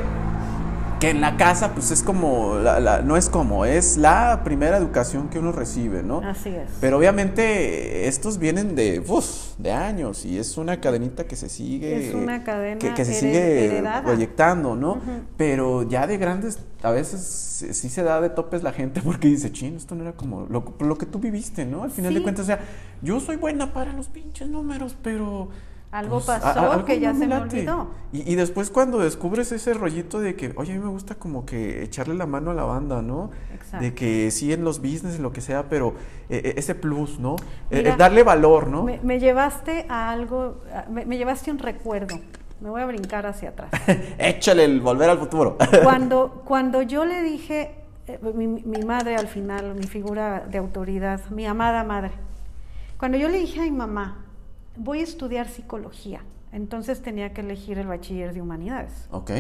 que en la casa pues es como, la, no es como, es la primera educación que uno recibe, ¿no? Así es. Pero obviamente estos vienen de, uf, de años y es una cadenita que se sigue... Es una cadena que, se sigue proyectando, ¿no? Pero ya de grandes, a veces sí se da de topes la gente porque dice, chino, esto no era como lo, lo que tú viviste, ¿no? Al final de cuentas, o sea, yo soy buena para los pinches números, pero algo pues, pasó que ya se me olvidó. Y, después cuando descubres ese rollito de que, oye, a mí me gusta como que echarle la mano a la banda, ¿no? Exacto. De que sí en los business, en lo que sea, pero eh, eh, ese plus, ¿no? Eh, darle valor, ¿no? Me, llevaste a algo, me, llevaste un recuerdo. Me voy a brincar hacia atrás. <laughs> Échale el volver al futuro. <laughs> cuando, cuando yo le dije, mi, mi madre al final, mi figura de autoridad, mi amada madre, cuando yo le dije a mi mamá, voy a estudiar psicología. Entonces tenía que elegir el bachiller de humanidades. Ok.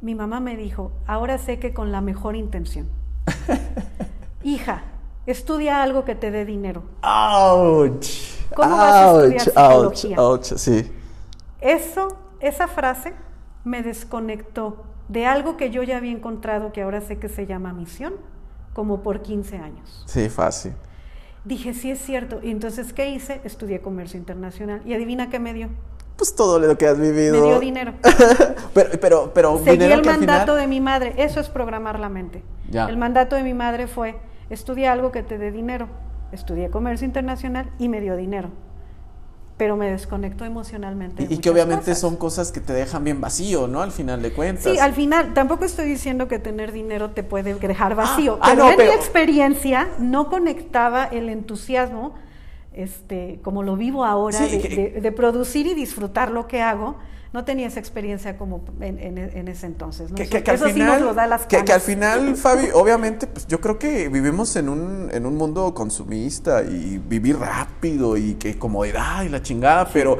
Mi mamá me dijo, ahora sé que con la mejor intención. <laughs> Hija, estudia algo que te dé dinero. ¡Auch! ¿Cómo vas a estudiar psicología? ¡Auch! Sí. Eso, esa frase me desconectó de algo que yo ya había encontrado que ahora sé que se llama misión, como por 15 años. Sí, fácil. Dije, sí es cierto. Y entonces, ¿qué hice? Estudié comercio internacional. ¿Y adivina qué me dio? Pues todo lo que has vivido. Me dio dinero. <laughs> pero, pero, pero Seguí dinero el que mandato final- de mi madre. Eso es programar la mente. Ya. El mandato de mi madre fue, estudia algo que te dé dinero. Estudié comercio internacional y me dio dinero. Pero me desconectó emocionalmente. de Y, que obviamente cosas. son cosas que te dejan bien vacío, ¿no? Al final de cuentas. Sí, al final, tampoco estoy diciendo que tener dinero te puede dejar vacío, ah, pero no, en pero- mi experiencia no conectaba el entusiasmo, este, como lo vivo ahora, Sí, de, que- de- de producir y disfrutar lo que hago. No tenía esa experiencia como en, en- en ese entonces. ¿no? Que, Eso, que- que al eso sí final, nos lo da las que, que al final, <laughs> Fabi, obviamente, pues yo creo que vivimos en un, en un mundo consumista y vivir rápido y que comodidad y la chingada, pero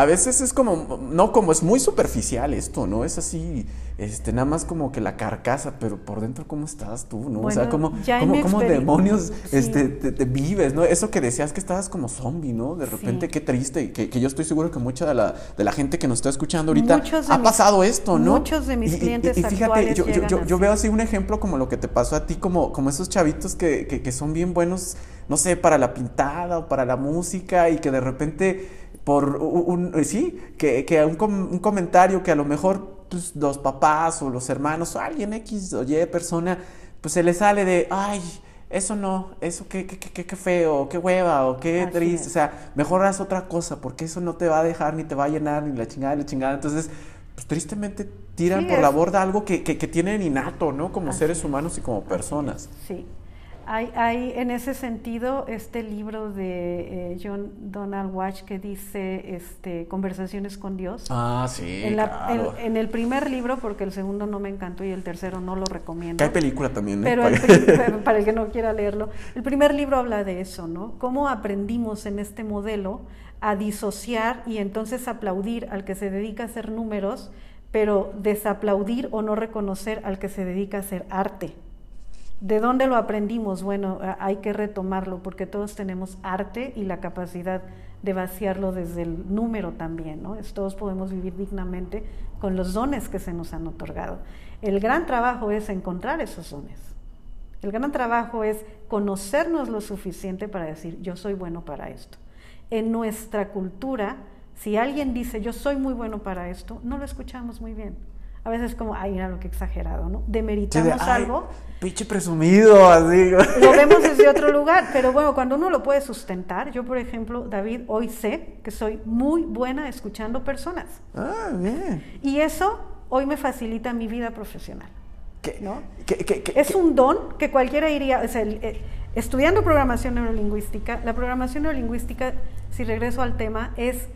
a veces es como, no, como es muy superficial esto, ¿no? Es así, este, nada más como que la carcasa, pero por dentro, ¿cómo estás tú, no? o sea, Bueno, ¿cómo, ya en cómo, mi cómo experien- demonios Sí. este, te, te vives, ¿no? Eso que decías que estabas como zombie, ¿no? De repente, Sí. qué triste, que, que yo estoy seguro que mucha de la, de la gente que nos está escuchando ahorita ha mis- pasado esto, ¿no? muchos de mis Y- y- clientes y fíjate, actuales yo, yo, yo, veo así un ejemplo como lo que te pasó a ti, como, como esos chavitos que, que, que son bien buenos, no sé, para la pintada o para la música y que de repente por un, un- sí, que, que un, com- un comentario que a lo mejor pues, los papás o los hermanos o alguien X o Y persona, pues se le sale de, ay, eso no, eso qué, qué, qué, qué- qué feo, qué hueva o qué Así triste, es. o sea, mejor haz otra cosa porque eso no te va a dejar ni te va a llenar ni la chingada ni la chingada. Entonces, pues tristemente tiran Sí, por es- la borda algo que, que, que tienen innato, ¿no? Como Así seres es. humanos y como personas. Sí. Hay, hay en ese sentido este libro de eh, John Donald Watch que dice este, Conversaciones con Dios. Ah, sí, en, la- claro. en- en el primer libro, porque el segundo no me encantó y el tercero no lo recomiendo. Que hay película también, ¿eh? Pero Para- <laughs> el para el que no quiera leerlo, el primer libro habla de eso, ¿no? Cómo aprendimos en este modelo a disociar y entonces aplaudir al que se dedica a hacer números, pero desaplaudir o no reconocer al que se dedica a hacer arte. ¿De dónde lo aprendimos? Bueno, hay que retomarlo porque todos tenemos arte y la capacidad de vaciarlo desde el número también, ¿no? Todos podemos vivir dignamente con los dones que se nos han otorgado. El gran trabajo es encontrar esos dones. El gran trabajo es conocernos lo suficiente para decir, yo soy bueno para esto. En nuestra cultura, si alguien dice, yo soy muy bueno para esto, no lo escuchamos muy bien. A veces como, ay, mira lo que exagerado, ¿no? Sí, de, Demeritamos "Ay, algo Pinche presumido, así. lo vemos desde <laughs> otro lugar, pero bueno, cuando uno lo puede sustentar, yo por ejemplo, David, hoy sé que soy muy buena escuchando personas Ah, bien. y eso hoy me facilita mi vida profesional. ¿Qué, ¿No? qué- Es un don que cualquiera iría, o sea, eh, estudiando programación neurolingüística, la programación neurolingüística, si regreso al tema, es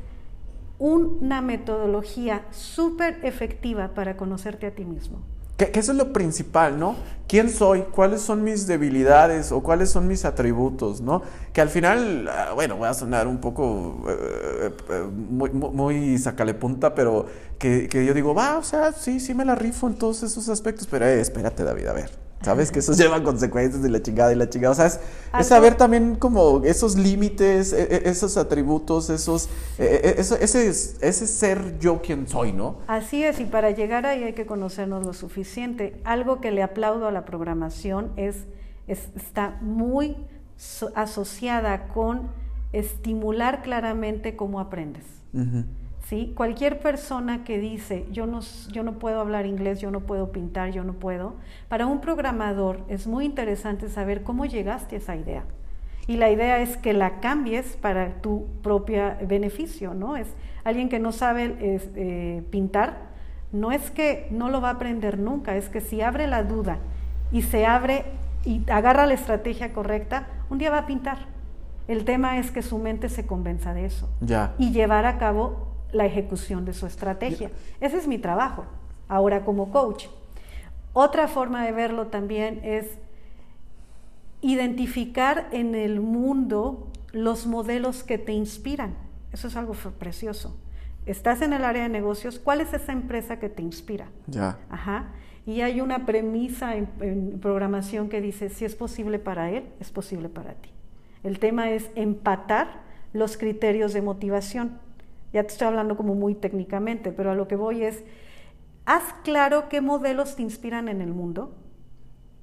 una metodología súper efectiva para conocerte a ti mismo. Que, que eso es lo principal, ¿no? ¿Quién soy? ¿Cuáles son mis debilidades o cuáles son mis atributos, ¿no? Que al final, ah, bueno, voy a sonar un poco eh, eh, muy, muy, muy sacale pero que, que yo digo, va, o sea, sí, sí me la rifo en todos esos aspectos, pero eh, espérate, David, a ver. Sabes que eso lleva consecuencias de la chingada y la chingada. O sea, es, saber también como esos límites, e- e- esos atributos, esos, eso- ese, es- ese ser yo quien soy, ¿no? Así es, y para llegar ahí hay que conocernos lo suficiente. Algo que le aplaudo a la programación es, es- está muy so- asociada con estimular claramente cómo aprendes. Ujú. ¿Sí? Cualquier persona que dice, yo no, yo no puedo hablar inglés, yo no puedo pintar, yo no puedo, para un programador es muy interesante saber cómo llegaste a esa idea. Y la idea es que la cambies para tu propio beneficio, ¿no? Es alguien que no sabe es, eh, pintar, no es que no lo va a aprender nunca, es que si abre la duda y se abre y agarra la estrategia correcta, un día va a pintar. El tema es que su mente se convenza de eso Ya. y llevar a cabo la ejecución de su estrategia. Ese es mi trabajo, ahora como coach. Otra forma de verlo también es identificar en el mundo los modelos que te inspiran. Eso es algo precioso. Estás en el área de negocios, ¿cuál es esa empresa que te inspira? Ya. Ajá. Y hay una premisa en, en, programación que dice, si es posible para él, es posible para ti. El tema es empatar los criterios de motivación. Ya te estoy hablando como muy técnicamente, pero a lo que voy es, haz claro qué modelos te inspiran en el mundo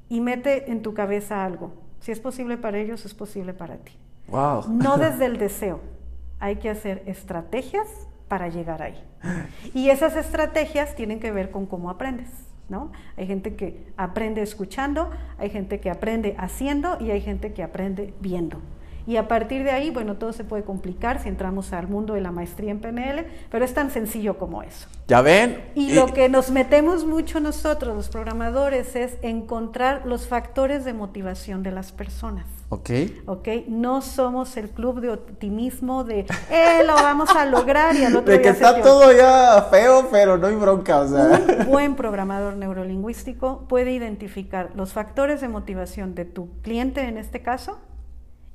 y mete en tu cabeza algo. Si es posible para ellos, es posible para ti. Wow. No <laughs> desde el deseo. Hay que hacer estrategias para llegar ahí. Y esas estrategias tienen que ver con cómo aprendes. ¿No? Hay gente que aprende escuchando, hay gente que aprende haciendo y hay gente que aprende viendo. Y a partir de ahí, bueno, todo se puede complicar si entramos al mundo de la maestría en PNL, pero es tan sencillo como eso. ¿Ya ven? Y, y lo que nos metemos mucho nosotros, los programadores, es encontrar los factores de motivación de las personas. Ok. Ok, no somos el club de optimismo de, eh, lo vamos a lograr y al otro De día que está todo ya feo, pero no hay bronca, o sea. un buen programador neurolingüístico puede identificar los factores de motivación de tu cliente en este caso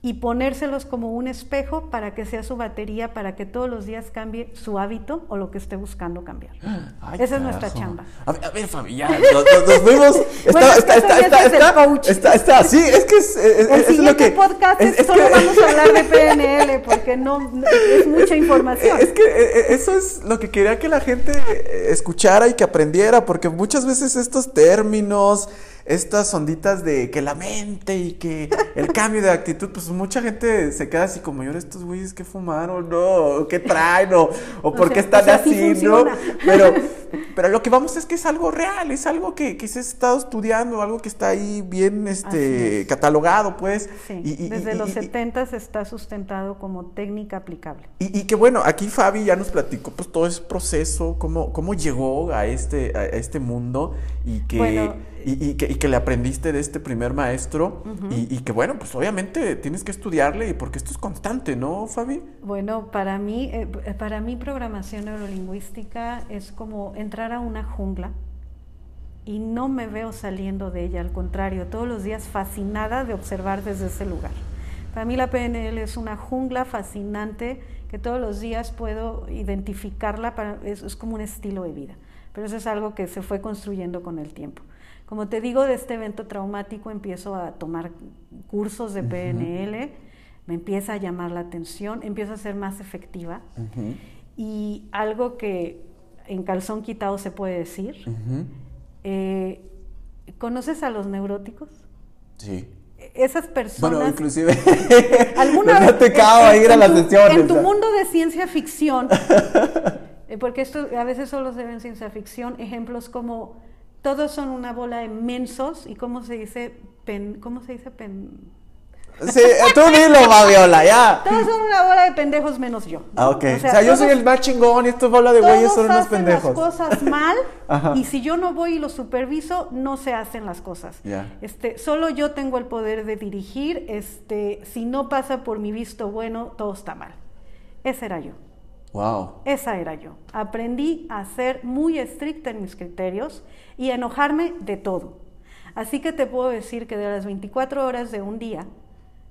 y ponérselos como un espejo para que sea su batería, para que todos los días cambie su hábito o lo que esté buscando cambiar. <gasps> Ay, Esa es nuestra chamba. A ver, a ver, Fabi, ya, nos, nos- <laughs> fuimos. Está, Bueno, está, está, está, está, está, está, sí, es que es, es- El es lo que. podcast es- es, solo que- vamos a <laughs> hablar de PNL porque no, no- es mucha información. Es que eh, eh, eso es lo que quería que la gente eh, escuchara y que aprendiera, porque muchas veces estos términos, estas onditas de que la mente y que el <laughs> cambio de actitud, pues mucha gente se queda así como, yo estos güeyes que fumaron, no, qué <laughs> traen, o, o por qué están o sea, sí así, ¿no? Pero, <laughs> pero lo que vamos es que es algo real, es algo que, que se ha estado estudiando, algo que está ahí bien este, es. catalogado, pues. Sí, y- y- desde y- los y- 70 está sustentado como técnica aplicable. y, que bueno, aquí Fabi ya nos platicó pues todo ese proceso, cómo, cómo llegó a este, a a este mundo y que, Bueno, y, y que, y que le aprendiste de este primer maestro y, y que bueno, pues obviamente tienes que estudiarle y porque esto es constante, ¿no, Fabi? Bueno, para mí, eh, para mí programación neurolingüística es como entrar a una jungla y no me veo saliendo de ella, al contrario, todos los días fascinada de observar desde ese lugar. Para mí la PNL es una jungla fascinante que todos los días puedo identificarla, para, es, es como un estilo de vida, pero eso es algo que se fue construyendo con el tiempo. Como te digo, de este evento traumático empiezo a tomar cursos de PNL, me empieza a llamar la atención, empiezo a ser más efectiva y algo que en calzón quitado se puede decir, eh, ¿conoces a los neuróticos? Sí. Esas personas... Bueno, inclusive <laughs> ¿Alguna vez- tocado en- ir a las sesiones. En tu mundo de ciencia ficción, <laughs> eh, porque esto a veces solo se ve en ciencia ficción, ejemplos como todos son una bola de mensos y cómo se dice pen, ¿cómo se dice pen? Sí, tú dilo, Fabiola, ya. Todos son una bola de pendejos menos yo. Ah, ok. O O sea, sea, yo soy todos- el más chingón y estos bola de güeyes Todos son unos hacen pendejos. las cosas mal <laughs> y si yo no voy y lo superviso, no se hacen las cosas. Ya. Este, solo yo tengo el poder de dirigir, este, si no pasa por mi visto bueno, todo está mal. Ese era yo. Wow. Esa era yo. Aprendí a ser muy estricta en mis criterios y enojarme de todo. Así que te puedo decir que de las 24 horas de un día,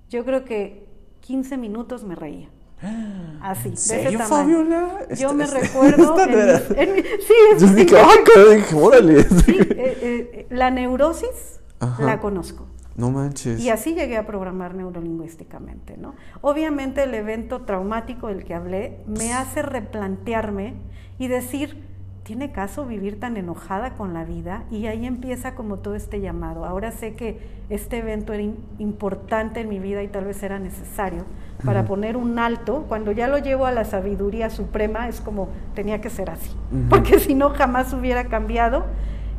yo creo que 15 minutos me reía. <gasps> Así, ¿En de ese serio. Fabiola? Yo Esta- me esta- recuerdo. sí, es Yo dije, sí, ah, dije, órale. <laughs> sí, eh, eh, la neurosis Ajá. la conozco. No manches. Y así llegué a programar neurolingüísticamente, ¿no? Obviamente el evento traumático del que hablé me hace replantearme y decir, ¿tiene caso vivir tan enojada con la vida? Y ahí empieza como todo este llamado. Ahora sé que este evento era importante en mi vida y tal vez era necesario para poner un alto. Cuando ya lo llevo a la sabiduría suprema es como tenía que ser así, porque si no jamás hubiera cambiado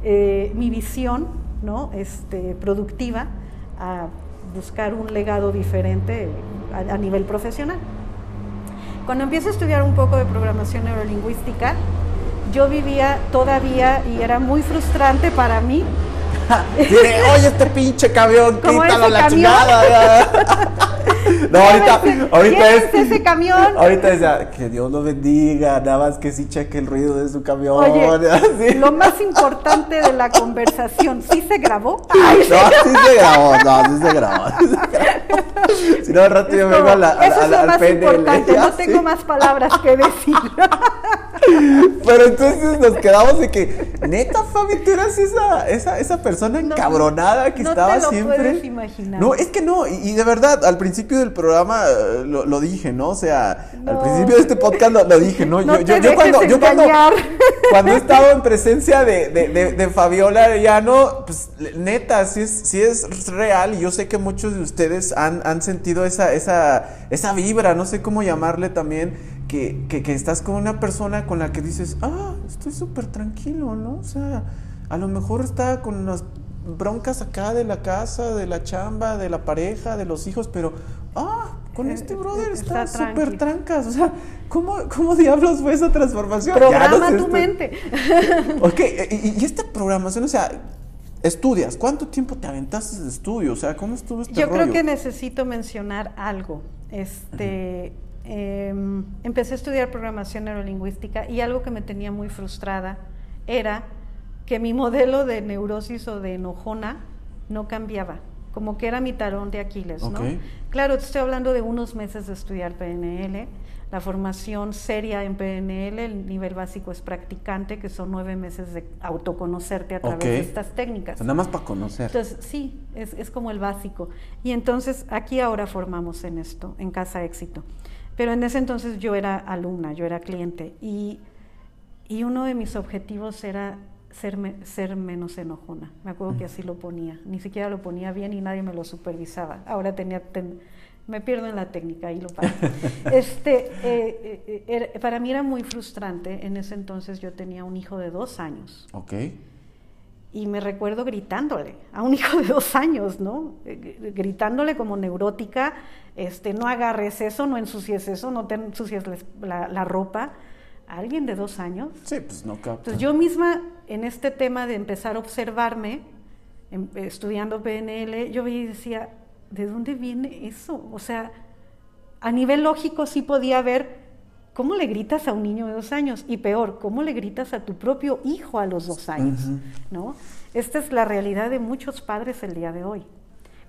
eh, mi visión, ¿no? Este, productiva a buscar un legado diferente a, a nivel profesional. Cuando empiezo a estudiar un poco de programación neurolingüística, yo vivía todavía y era muy frustrante para mí. <laughs> Diré, oye, este pinche camión, Como quítalo la camión. chingada. ya". <laughs> no, ahorita, ahorita es. ese camión. Ahorita decía, que Dios lo bendiga, nada más que sí cheque el ruido de su camión. Oye, así. lo más importante de la conversación, ¿sí se grabó? <laughs> No, sí se grabó, no, sí se grabó. sí se grabó. Si no, al rato yo Es vengo como, a la, a, eso a es lo al más PNL, importante, no tengo más palabras que decir. Pero entonces nos quedamos de que, neta, Fabi, tú eras esa, esa, esa persona No, encabronada que no estaba te lo siempre. puedes imaginar. No, es que no, y, y de verdad, al principio del programa eh, lo, lo dije, ¿no? O sea, al principio de este podcast lo, lo dije, ¿no? Yo, cuando, yo cuando, cuando he estado en presencia de, de, de, de Fabiola Arellano, pues neta, sí es, sí es real y yo sé que muchos de ustedes han, han sentido esa, esa, esa vibra, no sé cómo llamarle también, que, que, que estás con una persona con la que dices, ah, estoy súper tranquilo, ¿no? O sea, a lo mejor está con las broncas acá de la casa, de la chamba, de la pareja, de los hijos, pero, ah, con Eh, este brother eh, está está súper trancas. O sea, ¿cómo, ¿cómo diablos fue esa transformación? Programa no tu mente. <laughs> Ok, y, y esta programación, o sea, estudias, ¿cuánto tiempo te aventaste de estudio? O sea, ¿cómo estuvo este Yo creo que necesito mencionar algo. Este, em, empecé a estudiar programación neurolingüística y algo que me tenía muy frustrada era que mi modelo de neurosis o de enojona no cambiaba, como que era mi talón de Aquiles, ¿no? Claro, te estoy hablando de unos meses de estudiar PNL. La formación seria en PNL, el nivel básico es practicante, que son nueve meses de autoconocerte a través de estas técnicas. nada más para conocer. Entonces, sí, es, es como el básico. Y entonces aquí ahora formamos en esto, en Casa Éxito. Pero en ese entonces yo era alumna, yo era cliente. Y, y uno de mis objetivos era ser, me- ser menos enojona. Me acuerdo que así lo ponía. Ni siquiera lo ponía bien y nadie me lo supervisaba. Ahora tenía... ten- me pierdo en la técnica y lo paro. <laughs> Este, eh, eh, era- para mí era muy frustrante. En ese entonces yo tenía un hijo de dos años. Ok. Y me recuerdo gritándole a un <laughs> hijo de dos años, ¿no? Eh, Gritándole como neurótica, este, no agarres eso, no ensucies eso, no te ensucies la, la ropa. A alguien de dos años. Sí, pues no capta. Entonces yo misma, en este tema de empezar a observarme, em- estudiando PNL, yo veía y decía, ¿de dónde viene eso? O sea, a nivel lógico sí podía ver cómo le gritas a un niño de dos años y peor, cómo le gritas a tu propio hijo a los dos años. ¿no? Esta es la realidad de muchos padres el día de hoy.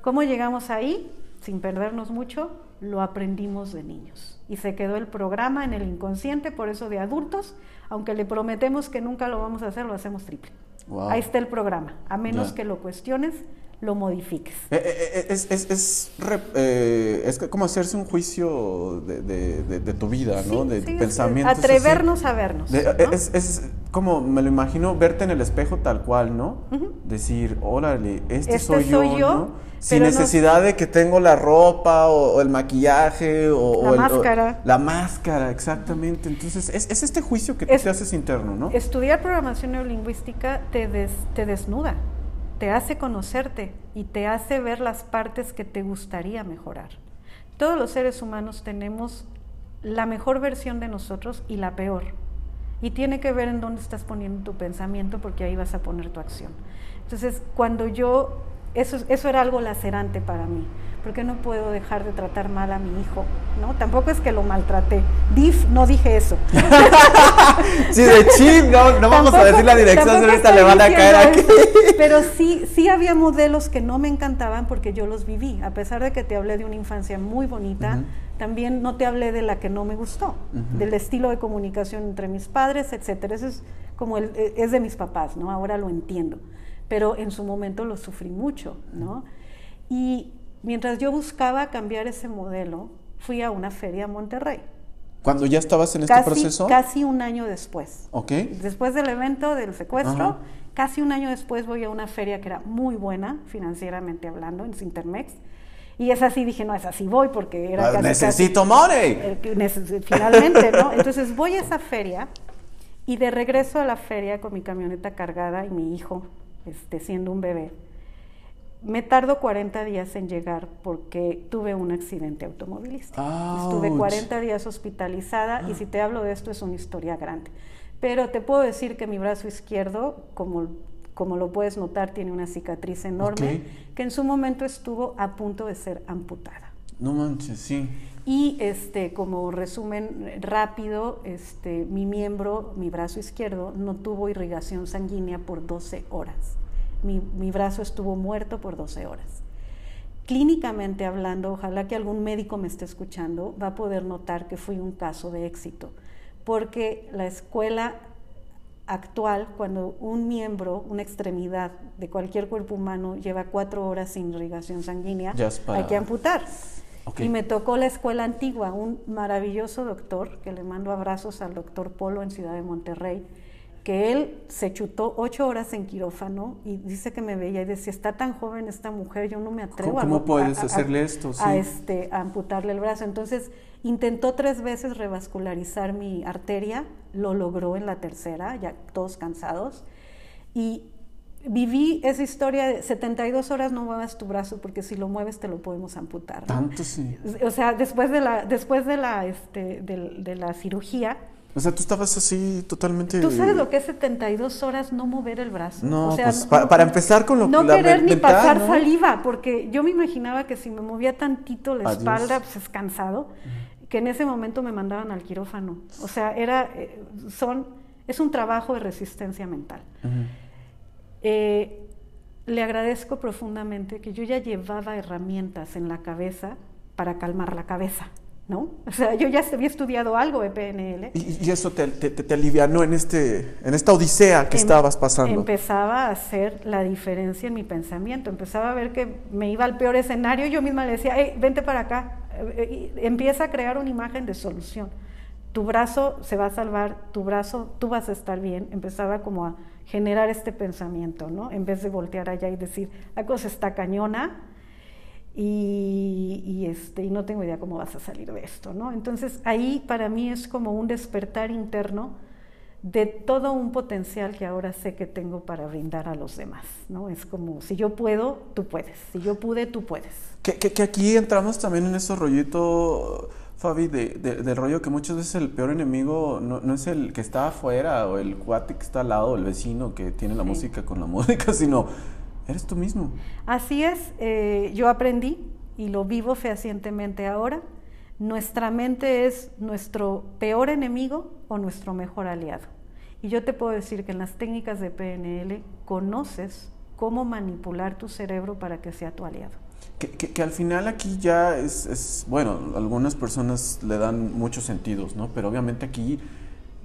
¿Cómo llegamos ahí? Sin perdernos mucho, lo aprendimos de niños. Y se quedó el programa en el inconsciente, por eso de adultos, aunque le prometemos que nunca lo vamos a hacer, lo hacemos triple. Wow. Ahí está el programa, a menos que lo cuestiones, lo modifiques. Eh, eh, eh, Es, es, es, es como hacerse un juicio de, de- de- de tu vida, ¿no? De sí, tu es pensamiento. Atrevernos a vernos. Es, es como me lo imagino verte en el espejo tal cual, ¿no? Decir, órale, este, Este soy, soy yo, yo, ¿no? Sin no- necesidad de que tengo la ropa o, o el maquillaje o, La o el- o- máscara. la máscara, exactamente. Entonces, es, es este juicio que tú te haces interno, ¿no? Estudiar programación neurolingüística te, des- te desnuda, te hace conocerte y te hace ver las partes que te gustaría mejorar. Todos los seres humanos tenemos la mejor versión de nosotros y la peor. Y tiene que ver en dónde estás poniendo tu pensamiento porque ahí vas a poner tu acción. Entonces, cuando yo, eso, eso era algo lacerante para mí, porque no puedo dejar de tratar mal a mi hijo, ¿no? Tampoco es que lo maltraté. Dif, no dije eso. <laughs> Sí, de chip, no, no vamos a decir la dirección, ahorita le van a caer aquí. eso, Pero sí, sí había modelos que no me encantaban porque yo los viví. A pesar de que te hablé de una infancia muy bonita, también no te hablé de la que no me gustó, del estilo de comunicación entre mis padres, etcétera. Eso es como el, eh, es de mis papás, ¿no? Ahora lo entiendo. Pero en su momento lo sufrí mucho, ¿no? Y mientras yo buscaba cambiar ese modelo, fui a una feria a Monterrey. Cuando ya estabas en este Casi, proceso. casi un año después. Ok. Después del evento del secuestro, Ajá. casi un año después voy a una feria que era muy buena, financieramente hablando, en Sintermex. Y es así, dije, no, es así voy porque era Ah, casi, Necesito casi- money. neces- finalmente, ¿no? Entonces voy a esa feria y de regreso a la feria con mi camioneta cargada y mi hijo, este, siendo un bebé, me tardo 40 días en llegar porque tuve un accidente automovilístico. Estuve Ouch. 40 días hospitalizada y si te hablo de esto es una historia grande. Pero te puedo decir que mi brazo izquierdo, como, como lo puedes notar, tiene una cicatriz enorme Ok. que en su momento estuvo a punto de ser amputada. No manches, sí. Y este, como resumen rápido, este, mi miembro, mi brazo izquierdo, no tuvo irrigación sanguínea por 12 horas. Mi, mi brazo estuvo muerto por 12 horas. Clínicamente hablando, ojalá que algún médico me esté escuchando, va a poder notar que fui un caso de éxito, porque la escuela actual, cuando un miembro, una extremidad de cualquier cuerpo humano lleva cuatro horas sin irrigación sanguínea, para- hay que amputar. Y me tocó la escuela antigua, un maravilloso doctor, que le mando abrazos al doctor Polo en Ciudad de Monterrey, que él se chutó ocho horas en quirófano y dice que me veía y decía, está tan joven esta mujer, yo no me atrevo ¿Cómo- a- cómo a- puedes a- a- hacerle esto? A, Sí. este, a amputarle el brazo. Entonces intentó tres veces revascularizar mi arteria, lo logró en la tercera, ya todos cansados. Y viví esa historia de 72 horas no muevas tu brazo porque si lo mueves te lo podemos amputar. ¿no? Tanto sí. O sea, después de la, después de la, este, del- de, la cirugía, O sea, tú estabas así totalmente... ¿tú sabes lo que es 72 horas no mover el brazo? No, O sea, pues, pa- para empezar con lo No la querer ni pasar ¿no? saliva, porque yo me imaginaba que si me movía tantito la Adiós. espalda, pues es cansado, que en ese momento me mandaban al quirófano. O sea, era, eh, son, es un trabajo de resistencia mental. Eh, le agradezco profundamente que yo ya llevaba herramientas en la cabeza para calmar la cabeza, ¿no? O sea, yo ya había estudiado algo de PNL. Y, y eso te, te, te alivianó en, este, en esta odisea que Em- estabas pasando. Empezaba a hacer la diferencia en mi pensamiento, empezaba a ver que me iba al peor escenario, yo misma le decía, hey, vente para acá, Eh, eh, empieza a crear una imagen de solución. Tu brazo se va a salvar, tu brazo, tú vas a estar bien. Empezaba como a generar este pensamiento, ¿no? En vez de voltear allá y decir, la cosa está cañona y, y, este, y no tengo idea cómo vas a salir de esto, ¿no? Entonces ahí para mí es como un despertar interno de todo un potencial que ahora sé que tengo para brindar a los demás, ¿no? Es como, si yo puedo, tú puedes, si yo pude, tú puedes. Que, que, que aquí entramos también en ese rollito, Fabi, de, de- del rollo que muchas veces el peor enemigo no, no es el que está afuera o el cuate que está al lado, el vecino que tiene la Sí. música con la <laughs> música, sino eres tú mismo. Así es, eh, yo aprendí y lo vivo fehacientemente ahora. Nuestra mente es nuestro peor enemigo o nuestro mejor aliado. Y yo te puedo decir que en las técnicas de PNL conoces cómo manipular tu cerebro para que sea tu aliado. Que, que, que al final aquí ya es, es, bueno, algunas personas le dan muchos sentidos, ¿no? Pero obviamente aquí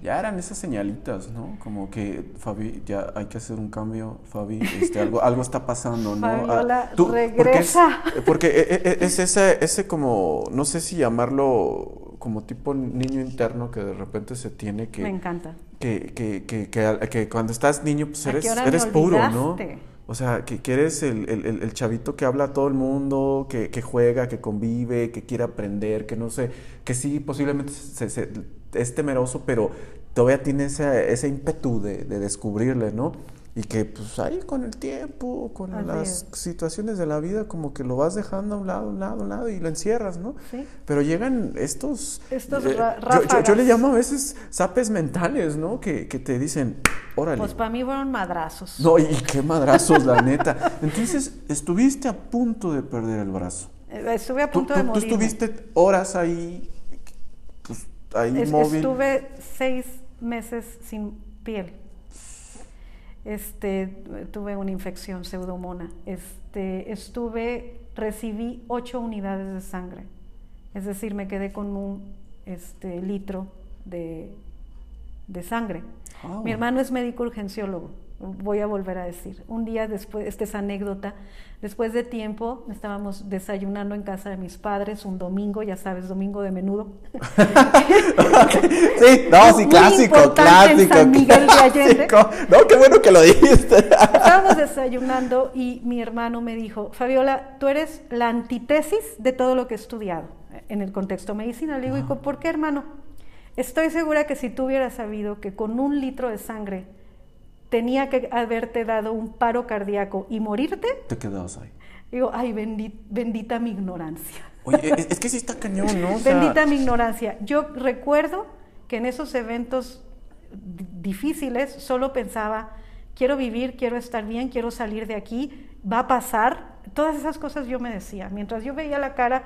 ya eran esas señalitas, ¿no? Como que, Fabi, ya hay que hacer un cambio, Fabi, este, algo, <laughs> algo está pasando, ¿no? Ah, Fabiola, tú- porque es- regresa. Porque, e- e- es, ese, ese como, no sé si llamarlo como tipo niño interno que de repente se tiene que... Me encanta. que, que, que, que, cuando estás niño, pues ¿A qué eres, puro, ¿no? O sea, que, que eres el, el- el- el chavito que habla a todo el mundo, que, que juega, que convive, que quiere aprender, que no sé, que sí, posiblemente se- se- es temeroso, pero todavía tiene ese, ese ímpetu de, de descubrirle, ¿no? Y que pues ahí con el tiempo, con Así las es. situaciones de la vida, como que lo vas dejando a un lado, a un lado, a un lado y lo encierras, ¿no? Sí. Pero llegan estos... Estos eh, yo- yo, yo, le llamo a veces zapes mentales, ¿no? Que, que te dicen, órale. Pues para mí fueron madrazos. No, y qué madrazos, la neta. Entonces, estuviste a punto de perder el brazo. Eh, Estuve a Tú, punto tú- de tú morir. estuviste horas ahí, ahí Es- móvil. Estuve seis meses sin piel. Este, tuve una infección pseudomona. Este, estuve, recibí ocho unidades de sangre. Es decir, me quedé con un este, litro de, de sangre. Ah. Mi hermano es médico urgenciólogo, voy a volver a decir. Un día después, esta es anécdota, después de tiempo estábamos desayunando en casa de mis padres un domingo, ya sabes, domingo de menudo. <laughs> Sí, no, sí, clásico, en clásico. San Miguel de Allende. clásico. No, qué bueno que lo dijiste. Estábamos desayunando y mi hermano me dijo, Fabiola, tú eres la antítesis de todo lo que he estudiado en el contexto medicinal. Le digo, ¿y por qué, hermano? Estoy segura que si tú hubieras sabido que con un litro de sangre tenía que haberte dado un paro cardíaco y morirte, Te quedabas ahí. digo, ay, bendi- bendita mi ignorancia. <laughs> Oye, es, es que sí está cañón, ¿no? O sea, Bendita mi ignorancia. Yo recuerdo que en esos eventos di- difíciles solo pensaba, quiero vivir, quiero estar bien, quiero salir de aquí, va a pasar. Todas esas cosas yo me decía. Mientras yo veía la cara,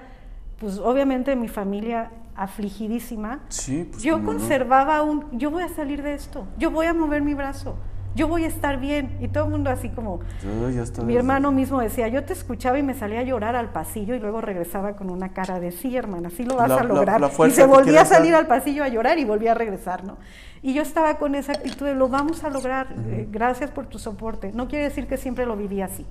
pues obviamente mi familia afligidísima, Sí, pues yo cómo no. conservaba un, yo voy a salir de esto, yo voy a mover mi brazo. Yo voy a estar bien. Y todo el mundo así como, Yo mi hermano mismo decía, yo te escuchaba y me salía a llorar al pasillo y luego regresaba con una cara de sí, hermana, sí lo vas La- a lograr. la y se volvía a salir al pasillo a llorar y volvía a regresar, ¿no? Y yo estaba con esa actitud de lo vamos a lograr, eh, gracias por tu soporte. No quiere decir que siempre lo viví así.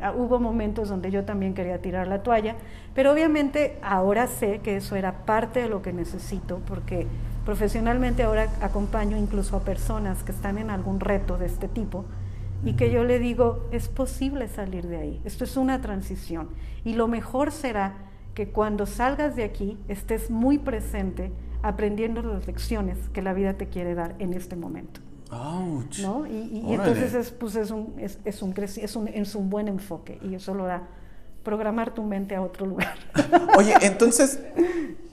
Ah, Hubo momentos donde yo también quería tirar la toalla, pero obviamente ahora sé que eso era parte de lo que necesito, porque profesionalmente ahora acompaño incluso a personas que están en algún reto de este tipo y que yo le digo, es posible salir de ahí, esto es una transición y lo mejor será que cuando salgas de aquí estés muy presente aprendiendo las lecciones que la vida te quiere dar en este momento. Ouch. ¿no? Y, y- y Órale. entonces es, pues es, un, es, es un, es, un, es un buen enfoque y eso lo da programar tu mente a otro lugar. Oye, entonces, <laughs>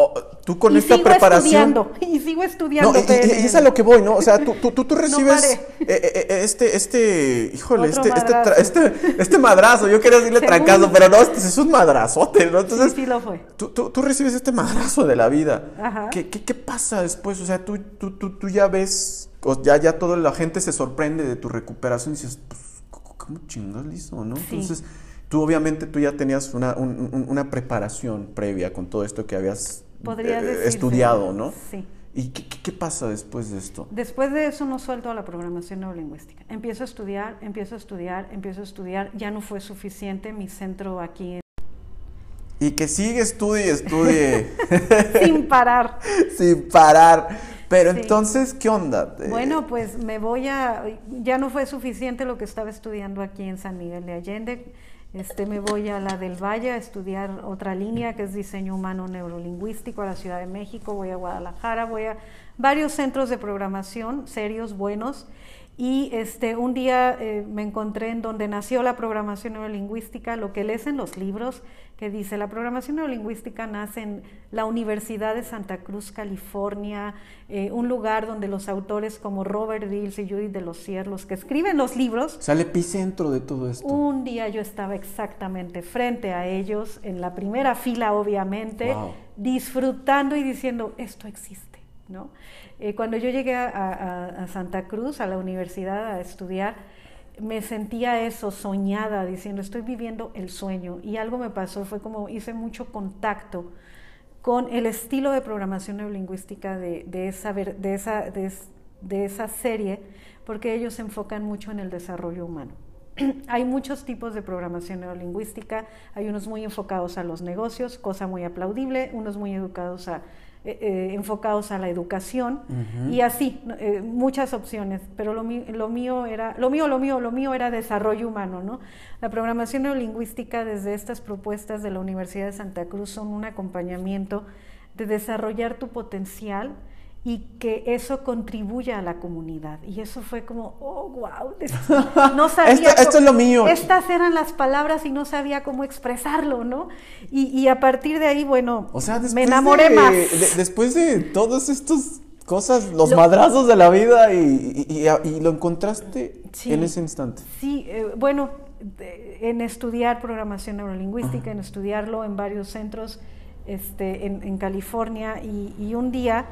oh, tú con y esta sigo preparación... estudiando, y sigo estudiando. No, y, y- y PNL. es a lo que voy, ¿no? O sea, tú, tú, tú, <laughs> tú recibes eh, eh, eh, este, este, híjole, este, este, madrazo. este, este madrazo, yo quería decirle trancazo, pero no, este es un madrazote, ¿no? Entonces, sí, sí lo fue. Tú, tú, tú recibes este madrazo de la vida. Ajá. ¿Qué, qué, qué pasa después? O sea, tú, tú, tú, tú ya ves, o ya, ya toda la gente se sorprende de tu recuperación y dices, pues, ¿cómo- ¿cómo chingas lo hizo, no? Sí. Entonces, tú obviamente tú ya tenías una, un- un- una preparación previa con todo esto que habías Podría eh, decirse. estudiado, ¿no? Sí. ¿Y qué, pasa después de esto? Después de eso no suelto a la programación neurolingüística. Empiezo a estudiar, empiezo a estudiar, empiezo a estudiar. Ya no fue suficiente mi centro aquí Y que sigue, estudie, estudie <laughs> sin parar. <laughs> sin parar. Pero Sí. entonces, ¿qué onda? Eh, Bueno, pues me voy a, ya no fue suficiente lo que estaba estudiando aquí en San Miguel de Allende. Este, me voy a la del Valle a estudiar otra línea que es diseño humano neurolingüístico a la Ciudad de México. Voy a Guadalajara, voy a varios centros de programación serios, buenos. Y este, un día eh, me encontré en donde nació la programación neurolingüística, lo que lees en los libros, que dice, la programación neurolingüística nace en la Universidad de Santa Cruz, California, eh, un lugar donde los autores como Robert Dills y Judith de los Cierlos, que escriben los libros, O sea, el epicentro de todo esto. un día yo estaba exactamente frente a ellos, en la primera fila obviamente, Wow. disfrutando y diciendo, esto existe, ¿no? Eh, cuando yo llegué a, a- a Santa Cruz, a la universidad, a estudiar, me sentía eso, soñada, diciendo, estoy viviendo el sueño. Y algo me pasó, fue como hice mucho contacto con el estilo de programación neurolingüística de, de esa, de, esa, de, es- de esa serie, porque ellos enfocan mucho en el desarrollo humano. <clears throat> hay muchos tipos de programación neurolingüística, hay unos muy enfocados a los negocios, cosa muy aplaudible, unos muy educados a, eh, eh, enfocados a la educación y así. Eh, muchas opciones, pero lo, mío era, lo mío, lo mío, lo mío era desarrollo humano, ¿no? La programación neurolingüística desde estas propuestas de la Universidad de Santa Cruz son un acompañamiento de desarrollar tu potencial y que eso contribuya a la comunidad. Y eso fue como, oh, wow, <laughs> no sabía. Esto- es lo mío. Estas eran las palabras y no sabía cómo expresarlo, ¿no? Y, y a partir de ahí, bueno, O sea, después me enamoré de, más. de- después de todas estas cosas, los Lo- madrazos de la vida y, y- lo encontraste Sí. en ese instante. Sí, eh, bueno, en estudiar programación neurolingüística, en estudiarlo en varios centros este, en, en California y un día,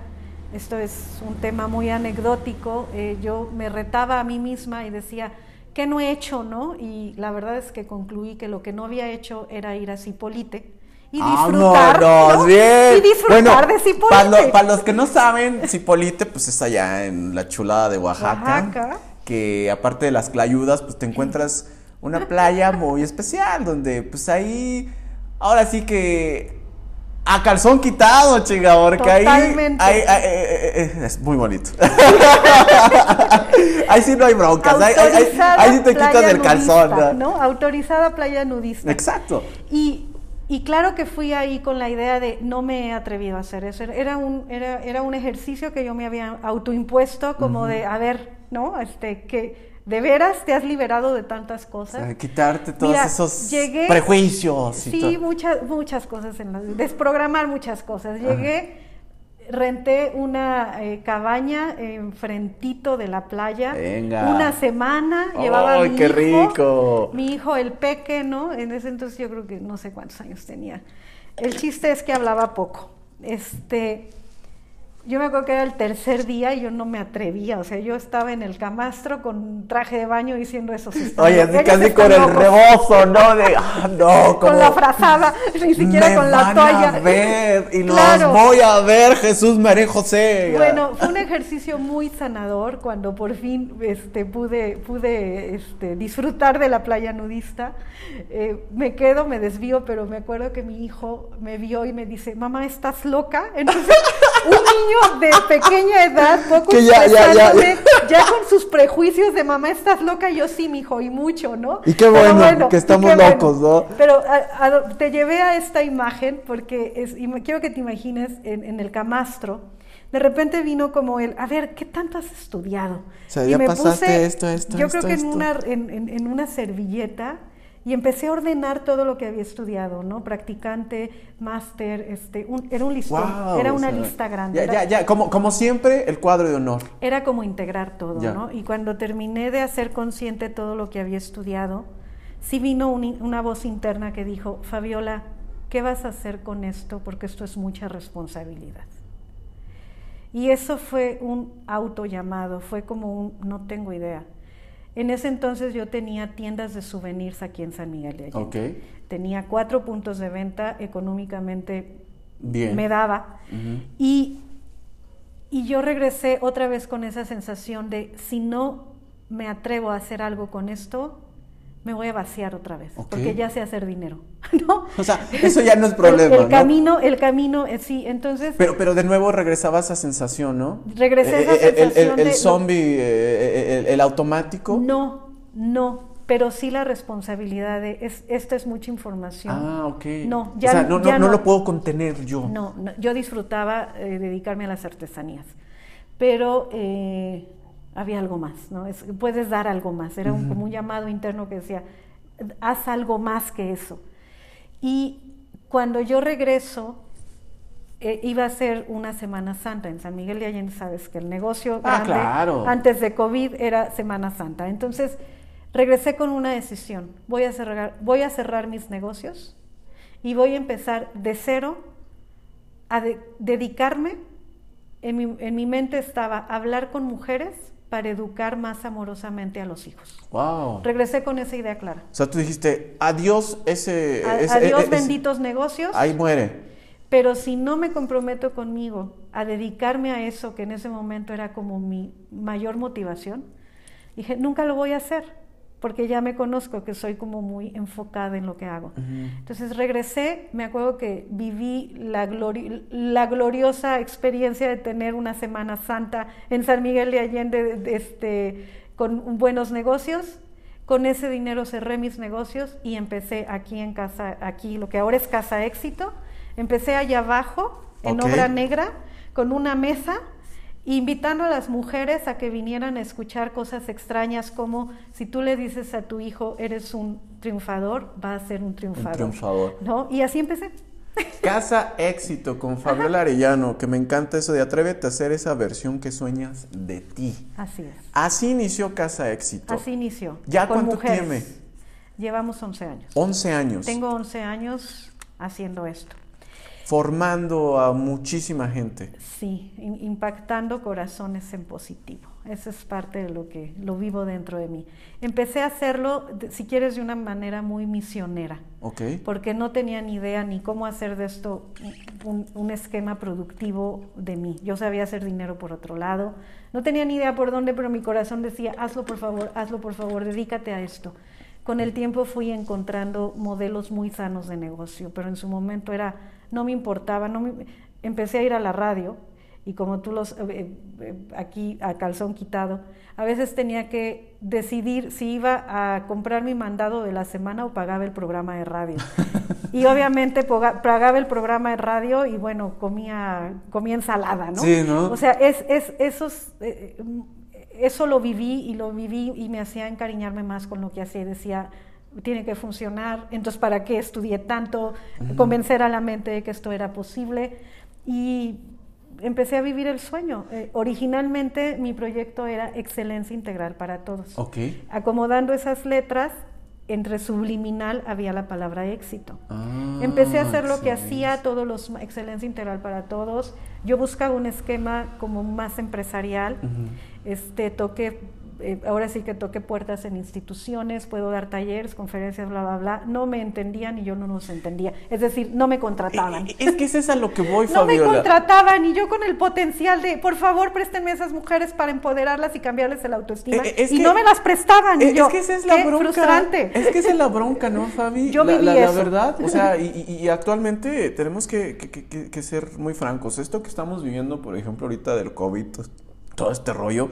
esto es un tema muy anecdótico, eh, yo me retaba a mí misma y decía, ¿qué no he hecho, no? Y la verdad es que concluí que lo que no había hecho era ir a Cipolite y disfrutar, ¡Vámonos! ¿no? bien. Y disfrutar Bueno, de Cipolite. Para, lo- para los que no saben, Cipolite pues es allá en la chulada de Oaxaca, Oaxaca. que aparte de las clayudas, pues te encuentras una playa muy especial donde pues ahí ahora sí que a calzón quitado, chica, porque ahí, Totalmente. ahí- ahí- eh, eh, eh, es muy bonito. <laughs> ahí sí no hay broncas, ahí, ahí- sí te quitas el calzón. nudista, ¿no? ¿no? Autorizada playa nudista. Exacto. Y, y claro que fui ahí con la idea de no me he atrevido a hacer eso. Era un, era, era un ejercicio que yo me había autoimpuesto como de, a ver, ¿no? Este, que de veras te has liberado de tantas O cosas. sea, quitarte todos Mira, esos llegué- prejuicios. y Sí, todo. muchas, muchas cosas, en la- desprogramar muchas cosas. Llegué, renté una eh, cabaña enfrentito de la playa. Venga. Una semana, llevaba ¡Ay, mi qué hijo, rico! Mi hijo, el peque, ¿no? En ese entonces yo creo que no sé cuántos años tenía. El chiste es que hablaba poco. Este, yo me acuerdo que era el tercer día y yo no me atrevía, o sea, yo estaba en el camastro con traje de baño diciendo eso. Oye, así casi con el rebozo, ¿no? De, ah, no, <laughs> <laughs> con la frazada, ni siquiera con la toalla. A ver, y los voy a ver, Jesús, María José. Bueno, fue un ejercicio muy sanador cuando por fin este, pude, pude este, disfrutar de la playa nudista. Eh, me quedo, me desvío, pero me acuerdo que mi hijo me vio y me dice, mamá, ¿estás loca? <laughs> Entonces, un niño de pequeña edad, poco que ya, ya, con sus prejuicios de mamá estás loca, yo sí, mijo, y mucho, ¿no? Y qué bueno, que estamos locos, ¿no? Pero te llevé a esta imagen porque es, y quiero que te imagines en, el camastro, de repente vino como el, a ver, ¿qué tanto has estudiado? O sea, ya pasaste esto, esto, Yo creo que En, una, en, en una servilleta y empecé a ordenar todo lo que había estudiado, ¿no? Practicante, máster, este, era un listón, era una lista grande. Ya, ya, ya, como, como siempre, el cuadro de honor. Era como integrar todo, ¿no? Y cuando terminé de hacer consciente todo lo que había estudiado, sí vino una voz interna que dijo, Fabiola, ¿qué vas a hacer con esto? Porque esto es mucha responsabilidad. Y eso fue un auto llamado, fue como un no tengo idea. En ese entonces yo tenía tiendas de souvenirs aquí en San Miguel de Allende. Tenía cuatro puntos de venta, económicamente Bien. me daba. y, y yo regresé otra vez con esa sensación de si no me atrevo a hacer algo con esto, me voy a vaciar otra vez, porque ya sé hacer dinero, <laughs> ¿no? O sea, eso ya no es problema. El, camino, el camino, eh, sí, entonces... Pero, pero de nuevo regresaba esa sensación, ¿no? Regresé eh, esa eh, sensación El, el zombie, el, automático. No, no, pero sí la responsabilidad de, es, esta es mucha información. Ah, ok. No, ya, o sea, no, no, no, lo puedo contener yo. No, yo disfrutaba dedicarme a las artesanías, pero había algo más, ¿no? Es, puedes dar algo más. Era un, como un llamado interno que decía, haz algo más que eso. Y cuando yo regreso, eh, iba a ser una Semana Santa en San Miguel de Allende, sabes que el negocio ah, claro. antes de COVID era Semana Santa. Entonces, regresé con una decisión. Voy a cerrar, voy a cerrar mis negocios y voy a empezar de cero a dedicarme. En mi, en mi mente estaba hablar con mujeres para educar más amorosamente a los hijos. Wow. Regresé con esa idea clara. O sea, tú dijiste, adiós ese... adiós benditos negocios. Ahí muere. Pero si no me comprometo conmigo a dedicarme a eso, que en ese momento era como mi mayor motivación, dije, nunca lo voy a hacer porque ya me conozco que soy como muy enfocada en lo que hago. Entonces regresé, me acuerdo que viví la, la gloriosa experiencia de tener una Semana Santa en San Miguel de Allende este, con buenos negocios. Con ese dinero cerré mis negocios y empecé aquí en casa, aquí lo que ahora es Casa Éxito. Empecé allá abajo, en obra negra, con una mesa invitando a las mujeres a que vinieran a escuchar cosas extrañas como si tú le dices a tu hijo eres un triunfador, va a ser un triunfador. Un triunfador. ¿No? Y así empecé. <laughs> Casa Éxito con Fabiola Arellano, que me encanta eso de atrévete a hacer esa versión que sueñas de ti. Así es. Así inició Casa Éxito. Así inició. ¿Ya cuánto tiene? Llevamos 11 años. 11 años. Tengo 11 años haciendo esto formando a muchísima gente. Sí, impactando corazones en positivo. Eso es parte de lo que lo vivo dentro de mí. Empecé a hacerlo, si quieres, de una manera muy misionera. Ok. Porque no tenía ni idea ni cómo hacer de esto un, un, esquema productivo de mí. Yo sabía hacer dinero por otro lado. No tenía ni idea por dónde, pero mi corazón decía, hazlo por favor, hazlo por favor, dedícate a esto. Con el tiempo fui encontrando modelos muy sanos de negocio, pero en su momento era no me importaba, no empecé a ir a la radio y como tú los, eh, eh, aquí a calzón quitado, a veces tenía que decidir si iba a comprar mi mandado de la semana o pagaba el programa de radio. <laughs> y obviamente pagaba el programa de radio y bueno, comía, comía ensalada, ¿no? Sí, ¿no? O sea, es, es, esos, eh, eso lo viví y lo viví y me hacía encariñarme más con lo que hacía. Decía, tiene que funcionar, entonces ¿para qué estudié tanto? Convencer a la mente de que esto era posible y empecé a vivir el sueño. Eh, originalmente mi proyecto era excelencia integral para todos. Okay. Acomodando esas letras entre subliminal había la palabra éxito. Ah, Empecé a hacer lo que hacía todos los excelencia integral para todos. Yo buscaba un esquema como más empresarial. Este toqué eh, ahora sí que toqué puertas en instituciones, puedo dar talleres, conferencias, bla bla bla. No me entendían y yo no los entendía. Es decir, no me contrataban. Eh, Es que es a lo que voy, <laughs> No me Fabiola. contrataban y yo con el potencial de, por favor, préstenme a esas mujeres para empoderarlas y cambiarles el autoestima. Eh, es y que- no me las prestaban. y yo, es que esa es la bronca. frustrante. Es que esa es la bronca, ¿no, Fabi? Yo la, viví la- la eso. verdad, o sea, y, y- y actualmente tenemos que ser muy francos. Esto que estamos viviendo, por ejemplo, ahorita del COVID, todo este rollo,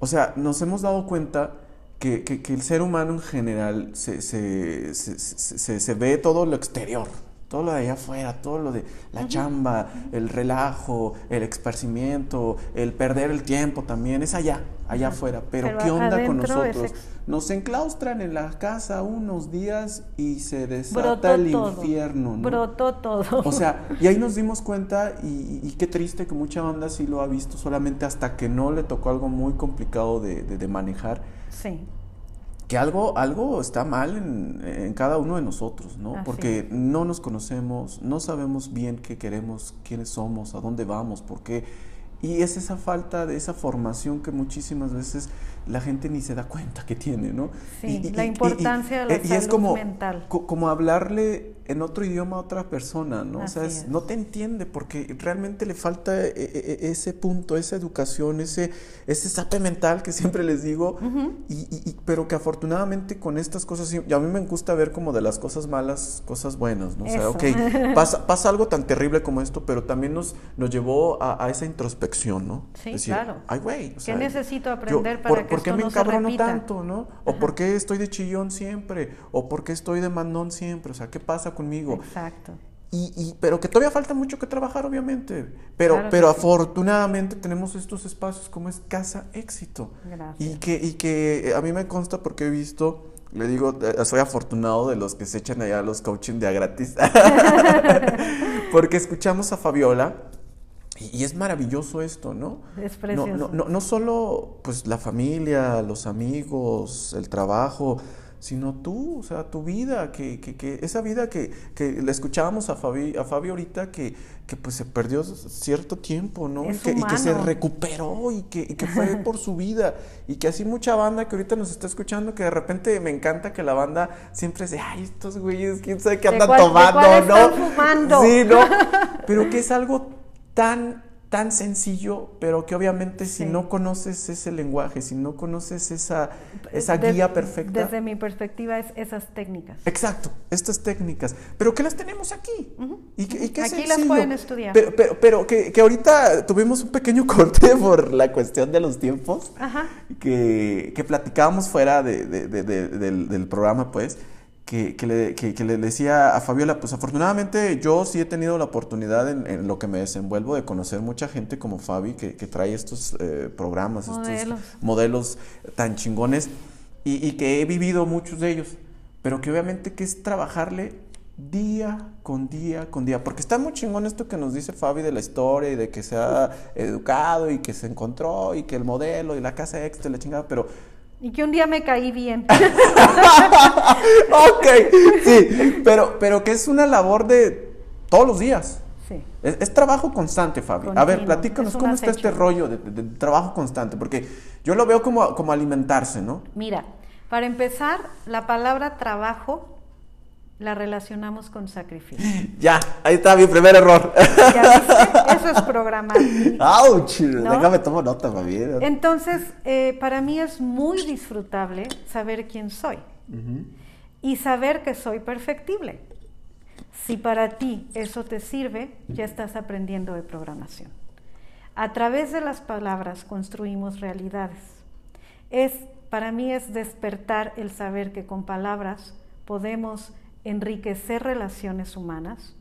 o sea, nos hemos dado cuenta que, que- que el ser humano en general se, se- se- se- ve todo lo exterior, todo lo de allá afuera, todo lo de la chamba, el relajo, el esparcimiento, el perder el tiempo también, es allá, allá Ajá. afuera. Pero, Pero ¿qué onda con nosotros? Nos enclaustran en la casa unos días y se desata Brotó el todo. infierno. ¿no? Brotó todo. O sea, y ahí nos dimos cuenta y, y- y qué triste que mucha banda sí lo ha visto solamente hasta que no le tocó algo muy complicado de, de- de manejar, sí. Que algo, algo está mal en, en cada uno de nosotros, ¿no? Así Porque no nos conocemos, no sabemos bien qué queremos, quiénes somos, a dónde vamos, por qué. Y es esa falta de esa formación que muchísimas veces la gente ni se da cuenta que tiene, ¿no? Sí, Y- y- la y- importancia de la eh, y es salud como, mental. co- como hablarle en otro idioma a otra persona, ¿no? o sea, Así es- no te entiende porque realmente le falta eh, eh, ese punto, esa educación, ese, ese sape mental que siempre les digo, y, y- y- pero que afortunadamente con estas cosas, y a mí me gusta ver como de las cosas malas, cosas buenas, ¿no? O sea, Eso. ok, pasa, pasa algo tan terrible como esto, pero también nos, nos llevó a, a esa introspección, ¿no? Sí, claro. Ay, güey, o ¿Qué sea, necesito yo, aprender para ¿por, que ¿por qué esto me encabrono tanto, no? ¿O por qué estoy de chillón siempre? ¿O por qué estoy de mandón siempre? O sea, ¿qué pasa conmigo? Exacto. Y, y- pero que todavía falta mucho que trabajar, obviamente. Pero, Claro pero sí. afortunadamente tenemos estos espacios como es Casa Éxito. Gracias. Y que, y que a mí me consta porque he visto, le digo, eh, soy afortunado de los que se echan allá los coaching de a gratis. <laughs> porque escuchamos a Fabiola. Y, y es maravilloso esto, ¿no? Es No, precioso. no, no, no solo pues la familia, los amigos, el trabajo, sino tú, o sea, tu vida, que, que, que esa vida que, que le escuchábamos a Fabi, a Fabi ahorita que, que pues se perdió cierto tiempo, ¿no? Es y, que, y que se recuperó y que, y que fue <laughs> por su vida. Y que así mucha banda que ahorita nos está escuchando, que de repente me encanta que la banda siempre dice, ay, estos güeyes, quién sabe qué ¿De andan cuál- tomando, ¿no? están fumando? Sí, ¿no? <laughs> Pero que es algo tan, tan sencillo, pero que obviamente si no conoces ese lenguaje, si no conoces esa, esa guía perfecta. Desde mi perspectiva es esas técnicas. Exacto, estas técnicas, pero que las tenemos aquí. y que, y que Aquí las pueden estudiar. Pero, pero, pero que, que ahorita tuvimos un pequeño <laughs> corte por la cuestión de los tiempos, Ajá. que, que platicábamos fuera de- de- de- de- del, del programa, pues, que, que le, que- que le decía a Fabiola, pues afortunadamente yo sí he tenido la oportunidad en, en lo que me desenvuelvo de conocer mucha gente como Fabi, que, trae estos eh, programas, Modelos. estos modelos tan chingones y, y que he vivido muchos de ellos, pero que obviamente que es trabajarle día con día con día, porque está muy chingón esto que nos dice Fabi de la historia y de que se ha educado y que se encontró y que el modelo y la casa extra y la chingada, pero Y que un día me caí bien. <laughs> ok, sí, pero, pero que es una labor de todos los días. Sí. Es, es trabajo constante, Fabi. A ver, platícanos es cómo está este rollo de, de- de trabajo constante, porque yo lo veo como, como alimentarse, ¿no? Mira, para empezar, la palabra trabajo la relacionamos con sacrificio. <laughs> Ya, ahí está mi primer error. ¿Ya viste? Eso es programar. ¡Auch! ¿No? Déjame tomar nota, Fabi. Entonces, eh, para mí es muy disfrutable saber quién soy y saber que soy perfectible. Si para ti eso te sirve, ya estás aprendiendo de programación. A través de las palabras construimos realidades. Es, para mí es despertar el saber que con palabras podemos enriquecer relaciones humanas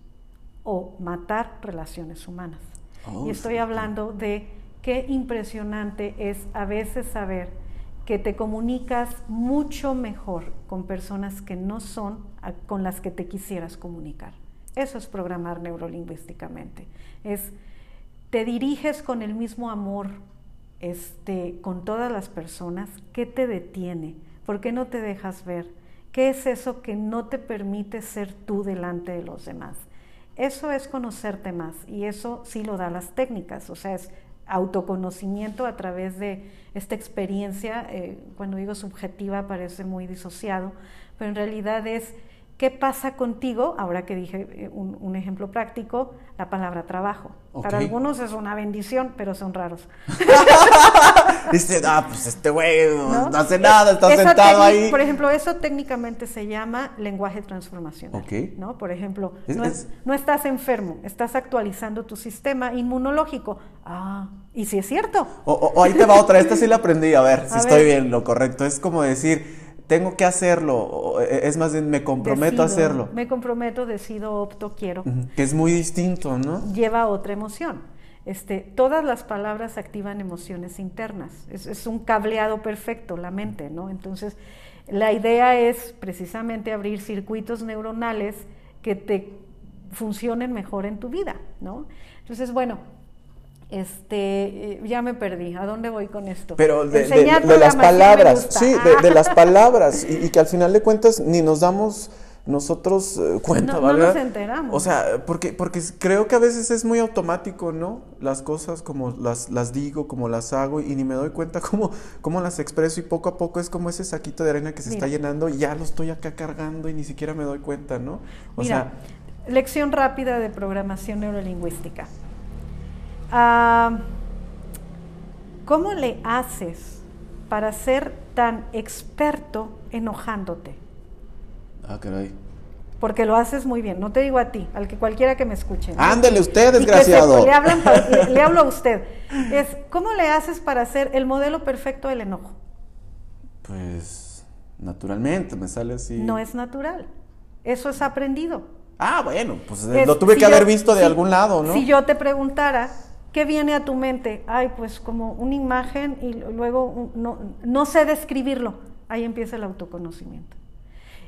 o matar relaciones humanas. Oh, y estoy sí. hablando de qué impresionante es a veces saber que te comunicas mucho mejor con personas que no son con las que te quisieras comunicar. Eso es programar neurolingüísticamente. Es te diriges con el mismo amor este, con todas las personas. ¿Qué te detiene? ¿Por qué no te dejas ver? ¿Qué es eso que no te permite ser tú delante de los demás? Eso es conocerte más y eso sí lo da las técnicas, o sea, es autoconocimiento a través de esta experiencia, eh, cuando digo subjetiva parece muy disociado, pero en realidad es qué pasa contigo, ahora que dije eh, un, ejemplo práctico, la palabra trabajo. Para algunos es una bendición, pero son raros. <laughs> Dice, ah, pues este güey no, hace nada, está sentado ahí. Por ejemplo, eso técnicamente se llama lenguaje transformacional. ¿no? Por ejemplo, no, estás enfermo, estás actualizando tu sistema inmunológico. Ah, y si es cierto. O, ahí te va otra, esta sí la aprendí, a ver si estoy bien, lo correcto. Es como decir, tengo que hacerlo, e, es más bien me comprometo a hacerlo. Me comprometo, decido, opto, quiero. Que es muy distinto, ¿no? Lleva otra emoción. Este, todas las palabras activan emociones internas. Es, un cableado perfecto, la mente, ¿no? Entonces, la idea es precisamente abrir circuitos neuronales que te funcionen mejor en tu vida, ¿no? Entonces, bueno, este, eh, ya me perdí. ¿A dónde voy con esto? Pero de, las palabras, sí, de, las palabras, y, que al final de cuentas ni nos damos nosotros eh, cuenta, no, No nos enteramos. O sea, porque, porque creo que a veces es muy automático, ¿no? Las cosas como las, las digo, como las hago y ni me doy cuenta cómo, cómo las expreso y poco a poco es como ese saquito de arena que se está llenando y ya lo estoy acá cargando y ni siquiera me doy cuenta, ¿no? O sea... Lección rápida de programación neurolingüística. Ah, ¿Cómo le haces para ser tan experto enojándote? Ah, caray. Porque lo haces muy bien. No te digo a ti, al que cualquiera que me escuche. Ándele usted, desgraciado. le, le, hablo a <laughs> usted. Es, ¿cómo le haces para ser el modelo perfecto del enojo? Pues, naturalmente, me sale así. No es natural. Eso es aprendido. Ah, bueno, pues lo tuve que haber visto de algún lado, ¿no? Si yo te preguntara, ¿qué viene a tu mente? Ay, pues como una imagen y luego no, no sé describirlo. Ahí empieza el autoconocimiento.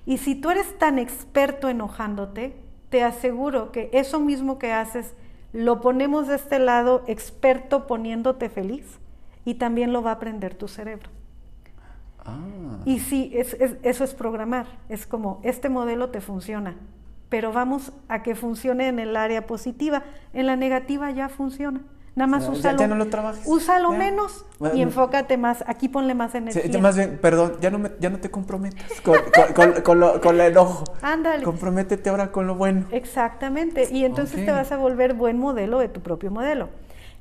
Y si tú eres tan experto enojándote, te aseguro que eso mismo que haces lo ponemos de este lado, experto poniéndote feliz, y también lo va a aprender tu cerebro. Ah. Y sí, eso es programar. Es como, este modelo te funciona, pero vamos a que funcione en el área positiva. En la negativa ya funciona. Nada más úsalo. Ya, no lo trabajes. Úsalo menos y enfócate más. Aquí ponle más energía. Sí, más bien, perdón, ya no, me, ya no te comprometas con, con, con, lo, con, el enojo. Ándale. Comprométete ahora con lo bueno. Exactamente. Y entonces te vas a volver buen modelo de tu propio modelo.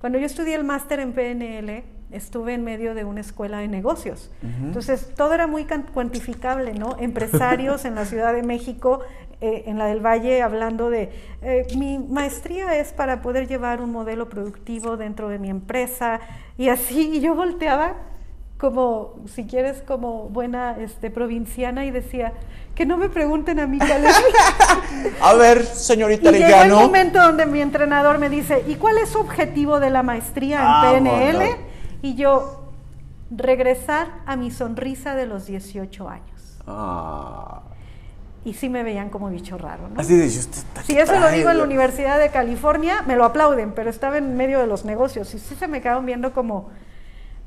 Cuando yo estudié el máster en PNL, estuve en medio de una escuela de negocios. Entonces, todo era muy cuantificable, ¿no? Empresarios en la Ciudad de México eh, en la del Valle hablando de eh, mi maestría es para poder llevar un modelo productivo dentro de mi empresa y así y yo volteaba como si quieres como buena este provinciana y decía que no me pregunten a mí cuál es <laughs> a ver señorita y llegó el momento donde mi entrenador me dice y cuál es su objetivo de la maestría en ah, PNL y yo regresar a mi sonrisa de los 18 años ah y sí me veían como bicho raro, ¿no? Así de, Si eso lo digo en la Universidad de California, me lo aplauden, pero estaba en medio de los negocios y sí se me quedaron viendo como,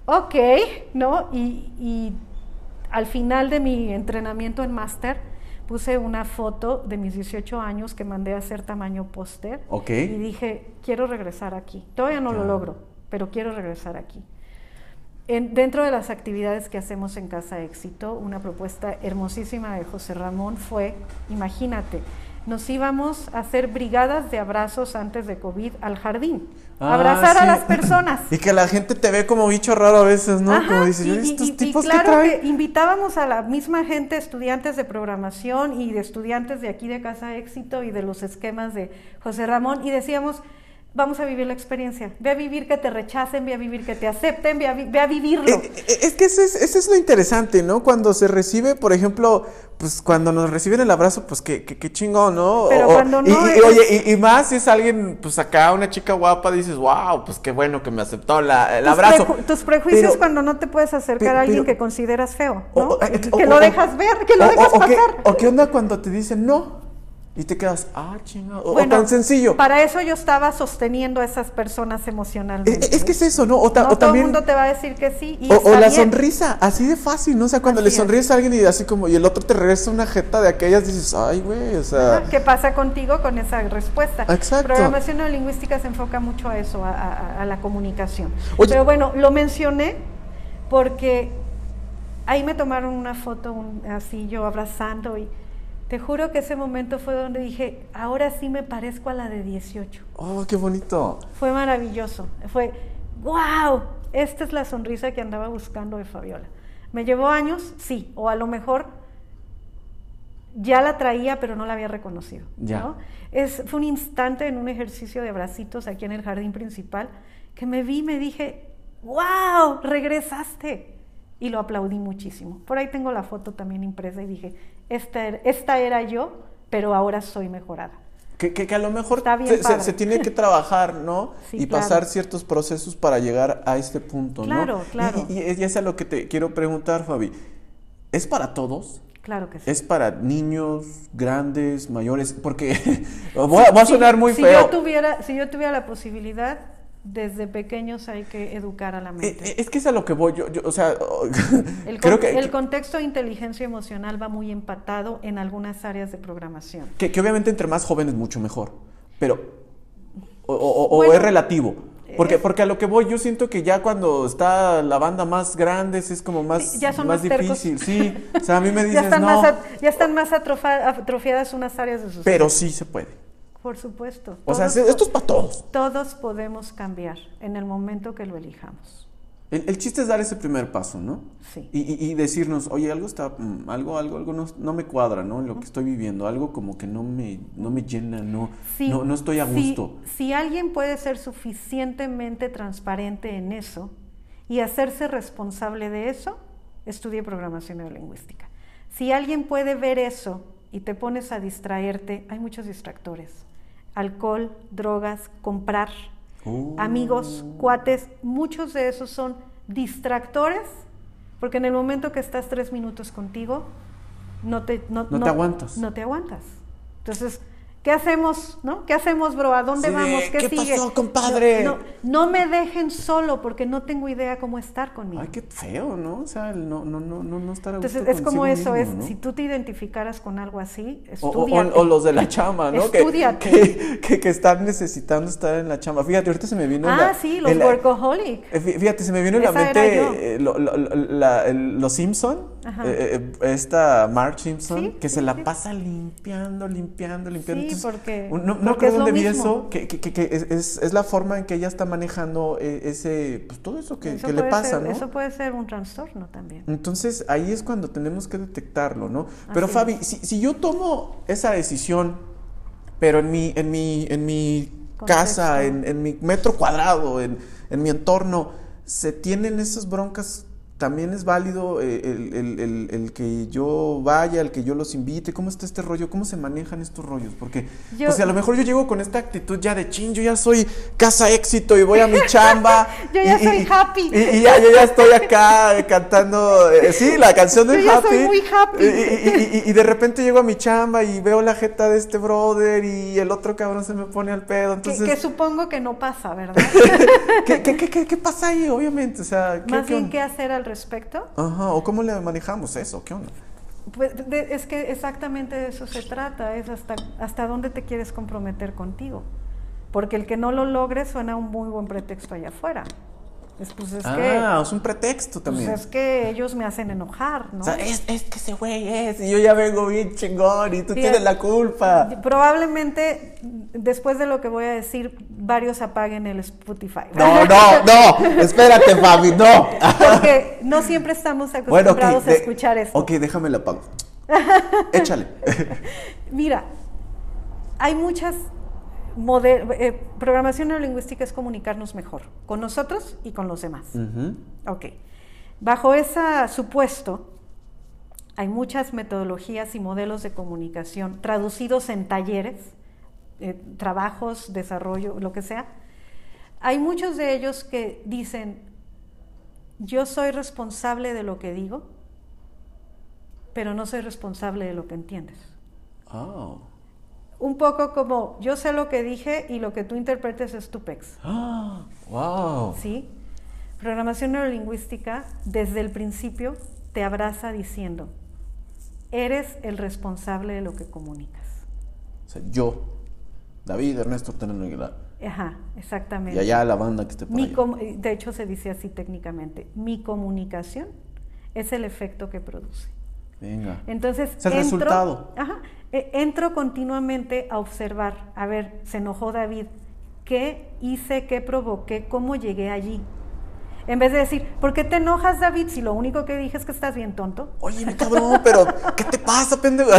ok, ¿no? Y, y al final de mi entrenamiento en máster, puse una foto de mis 18 años que mandé a hacer tamaño póster. Ok. Y dije, quiero regresar aquí. Todavía no lo logro, pero quiero regresar aquí dentro de las actividades que hacemos en Casa Éxito, una propuesta hermosísima de José Ramón fue, imagínate, nos íbamos a hacer brigadas de abrazos antes de COVID al jardín. Ah, abrazar a las personas. <laughs> Y que la gente te ve como bicho raro a veces, ¿no? como dice, y, estos tipos claro que, invitábamos a la misma gente, estudiantes de programación y de estudiantes de aquí de Casa Éxito y de los esquemas de José Ramón, y decíamos, vamos a vivir la experiencia. Ve a vivir que te rechacen, ve a vivir que te acepten, ve a, vivirlo. Eh, eh, es que eso es, lo interesante, ¿no? Cuando se recibe, por ejemplo, pues cuando nos reciben el abrazo, pues qué, qué, chingón, ¿no? Pero cuando no. Y, oye, y, más si es alguien, pues acá, una chica guapa, dices, wow, pues qué bueno que me aceptó el abrazo. tus prejuicios cuando no te puedes acercar a alguien que consideras feo, ¿no? que lo dejas ver, que lo dejas pasar. o qué onda cuando te dicen no. Y te quedas, ah, chingado. O, tan sencillo. Para eso yo estaba sosteniendo a esas personas emocionalmente. Es, que es eso, ¿no? O, ta- no o todo también. el mundo te va a decir que sí. Y O, la bien. sonrisa, así de fácil, ¿no? O sea, cuando Así le es. sonríes a alguien y así como, y el otro te regresa una jeta de aquellas, dices, ay, güey, o sea. Ajá, ¿Qué pasa contigo con esa respuesta? Exacto. Programación neurolingüística se enfoca mucho a eso, a, a- a la comunicación. Oye. Pero bueno, lo mencioné porque ahí me tomaron una foto un- así yo abrazando y te juro que ese momento fue donde dije, ahora sí me parezco a la de 18. Oh, qué bonito. Fue maravilloso. Fue, wow, esta es la sonrisa que andaba buscando de Fabiola. ¿Me llevó años? Sí. O a lo mejor ya la traía, pero no la había reconocido. Ya. ¿no? Es, fue un instante en un ejercicio de abracitos aquí en el jardín principal que me vi y me dije, wow, regresaste. Y lo aplaudí muchísimo. Por ahí tengo la foto también impresa y dije, esta era, esta era yo, pero ahora soy mejorada. Que, que, que a lo mejor se, se- se tiene que trabajar, ¿no? <laughs> Sí, y claro. pasar ciertos procesos para llegar a este punto, ¿no? Claro, claro. Y, y- y es a lo que te quiero preguntar, Fabi. ¿Es para todos? Claro que sí. ¿Es para niños, grandes, mayores? Porque <laughs> voy, a, sonar muy si feo. Yo tuviera, si yo tuviera la posibilidad, desde pequeños hay que educar a la Eh, mente. Es que es a lo que voy. Yo, yo, o sea, <laughs> el, creo que, el contexto de inteligencia emocional va muy empatado en algunas áreas de programación. que, que obviamente entre más jóvenes mucho mejor. Pero, o, o- es relativo. Porque, es- porque a lo que voy, yo siento que ya cuando está la banda más grande es como más, ya son más más difícil. Sí, o sea, a mí <laughs> me Ya dices, están, no, más, ya están más atrofiadas unas áreas de sus pero sí se puede. Por supuesto. O sea, esto es para todos. Todos podemos cambiar en el momento que lo elijamos. El, el chiste es dar ese primer paso, ¿no? Sí. Y, y- y decirnos, oye, algo está, mm, algo, algo, algo no, no me cuadra, ¿no? En lo que estoy viviendo, algo como que no me, no me llena, no, Si- no, no estoy a si- gusto. Si, alguien puede ser suficientemente transparente en eso y hacerse responsable de eso, estudie programación neurolingüística. Si alguien puede ver eso y te pones a distraerte, hay muchos distractores. Alcohol, drogas, comprar, Oh. amigos, cuates, muchos de esos son distractores, porque en el momento que estás tres minutos contigo, no te, no, No te aguantas. No te aguantas. Entonces, ¿qué hacemos? ¿No? ¿Qué hacemos, bro? ¿A dónde Sí, vamos? ¿Qué, ¿qué sigue? pasó, compadre? No, no, no me dejen solo porque no tengo idea cómo estar conmigo. Ay, qué feo, ¿no? O sea, el no, no, no, no, no estar a gusto Entonces, es como eso, mismo, es, ¿no? si tú te identificaras con algo así, o- estudia. o- o los de la chamba, ¿no? Que, Estúdiate. que, que, que están necesitando estar en la chamba. Fíjate, ahorita se me vino en Ah, la- sí, los la- workaholic. Eh, fí- Fíjate, se me vino en la mente eh, lo- lo- lo- la- el- los Simpson. Eh, eh, esta Marge Simpson, Sí, que se la pasa limpiando, limpiando, limpiando. Sí, porque- un- no, no porque creo es dónde vi eso, que, que- que- que es, es- la forma en que ella está manejando eh, ese, pues todo eso que, Eso le pasa, ser- ¿no? Eso puede ser un trastorno también. Entonces ahí es cuando tenemos que detectarlo, ¿no? Pero Así Fabi, si, si yo tomo esa decisión, pero en mi, en mi, en mi Contexto. casa, en, en mi metro cuadrado, en, en mi entorno, se tienen esas broncas, también es válido eh, el, el- el- el que yo vaya, el que yo los invite, ¿cómo está este rollo? ¿Cómo se manejan estos rollos? Porque, Yo- pues a lo mejor yo llego con esta actitud ya de chin, yo ya soy casa éxito y voy a mi <laughs> chamba. Yo ya y- soy y- happy. Y, y ya, yo ya estoy acá eh, cantando, eh, sí, la canción de Yo ya Happy. soy muy happy. Y, de repente llego a mi chamba y veo la jeta de este brother y el otro cabrón se me pone al pedo. Que, Entonces, que supongo que no pasa, ¿verdad? <laughs> ¿qué, qué, qué, qué- pasa ahí? Obviamente, o sea, ¿qué, Más bien? ¿qué hacer al respecto? Ajá, o cómo le manejamos eso, ¿qué onda? Pues de- es que exactamente de eso se trata, es hasta, hasta dónde te quieres comprometer contigo. Porque el que no lo logre suena un muy buen pretexto allá afuera. Es, pues es que, ah, es un pretexto pues también. es que ellos me hacen enojar, ¿no? O sea, es, es que ese güey es, y yo ya vengo bien chingón, y tú tienes la culpa. Probablemente después de lo que voy a decir, varios apaguen el Spotify. No, no, no, espérate, Fabi, no. Porque no siempre estamos Bueno, acostumbrados a escuchar esto. Ok, déjame la pago. <laughs> Échale. Mira, hay muchas eh, programación neurolingüística es comunicarnos mejor con nosotros y con los demás. Ujú. Ok. Bajo ese supuesto, hay muchas metodologías y modelos de comunicación traducidos en talleres, eh, trabajos, desarrollo, lo que sea. Hay muchos de ellos que dicen, yo soy responsable de lo que digo, pero no soy responsable de lo que entiendes. Oh. Un poco como yo sé lo que dije y lo que tú interpretes es tu pex. ¡Ah! <gasps> ¡Wow! ¿Sí? Programación neurolingüística desde el principio te abraza diciendo, eres el responsable de lo que comunicas. O sea, yo, David Ernesto Ortega Aguilar. Ajá, exactamente. Y allá la banda que esté por Mi allá. com- de hecho, se dice así técnicamente. Mi comunicación es el efecto que produce. Venga. Entonces, Es el resultado. Ajá, entro continuamente a observar. A ver, se enojó David. ¿Qué hice? ¿Qué provoqué? ¿Cómo llegué allí? En vez de decir, ¿por qué te enojas, David? Si lo único que dije es que estás bien tonto. Oye, mi cabrón, pero ¿qué te pasa, pendejo?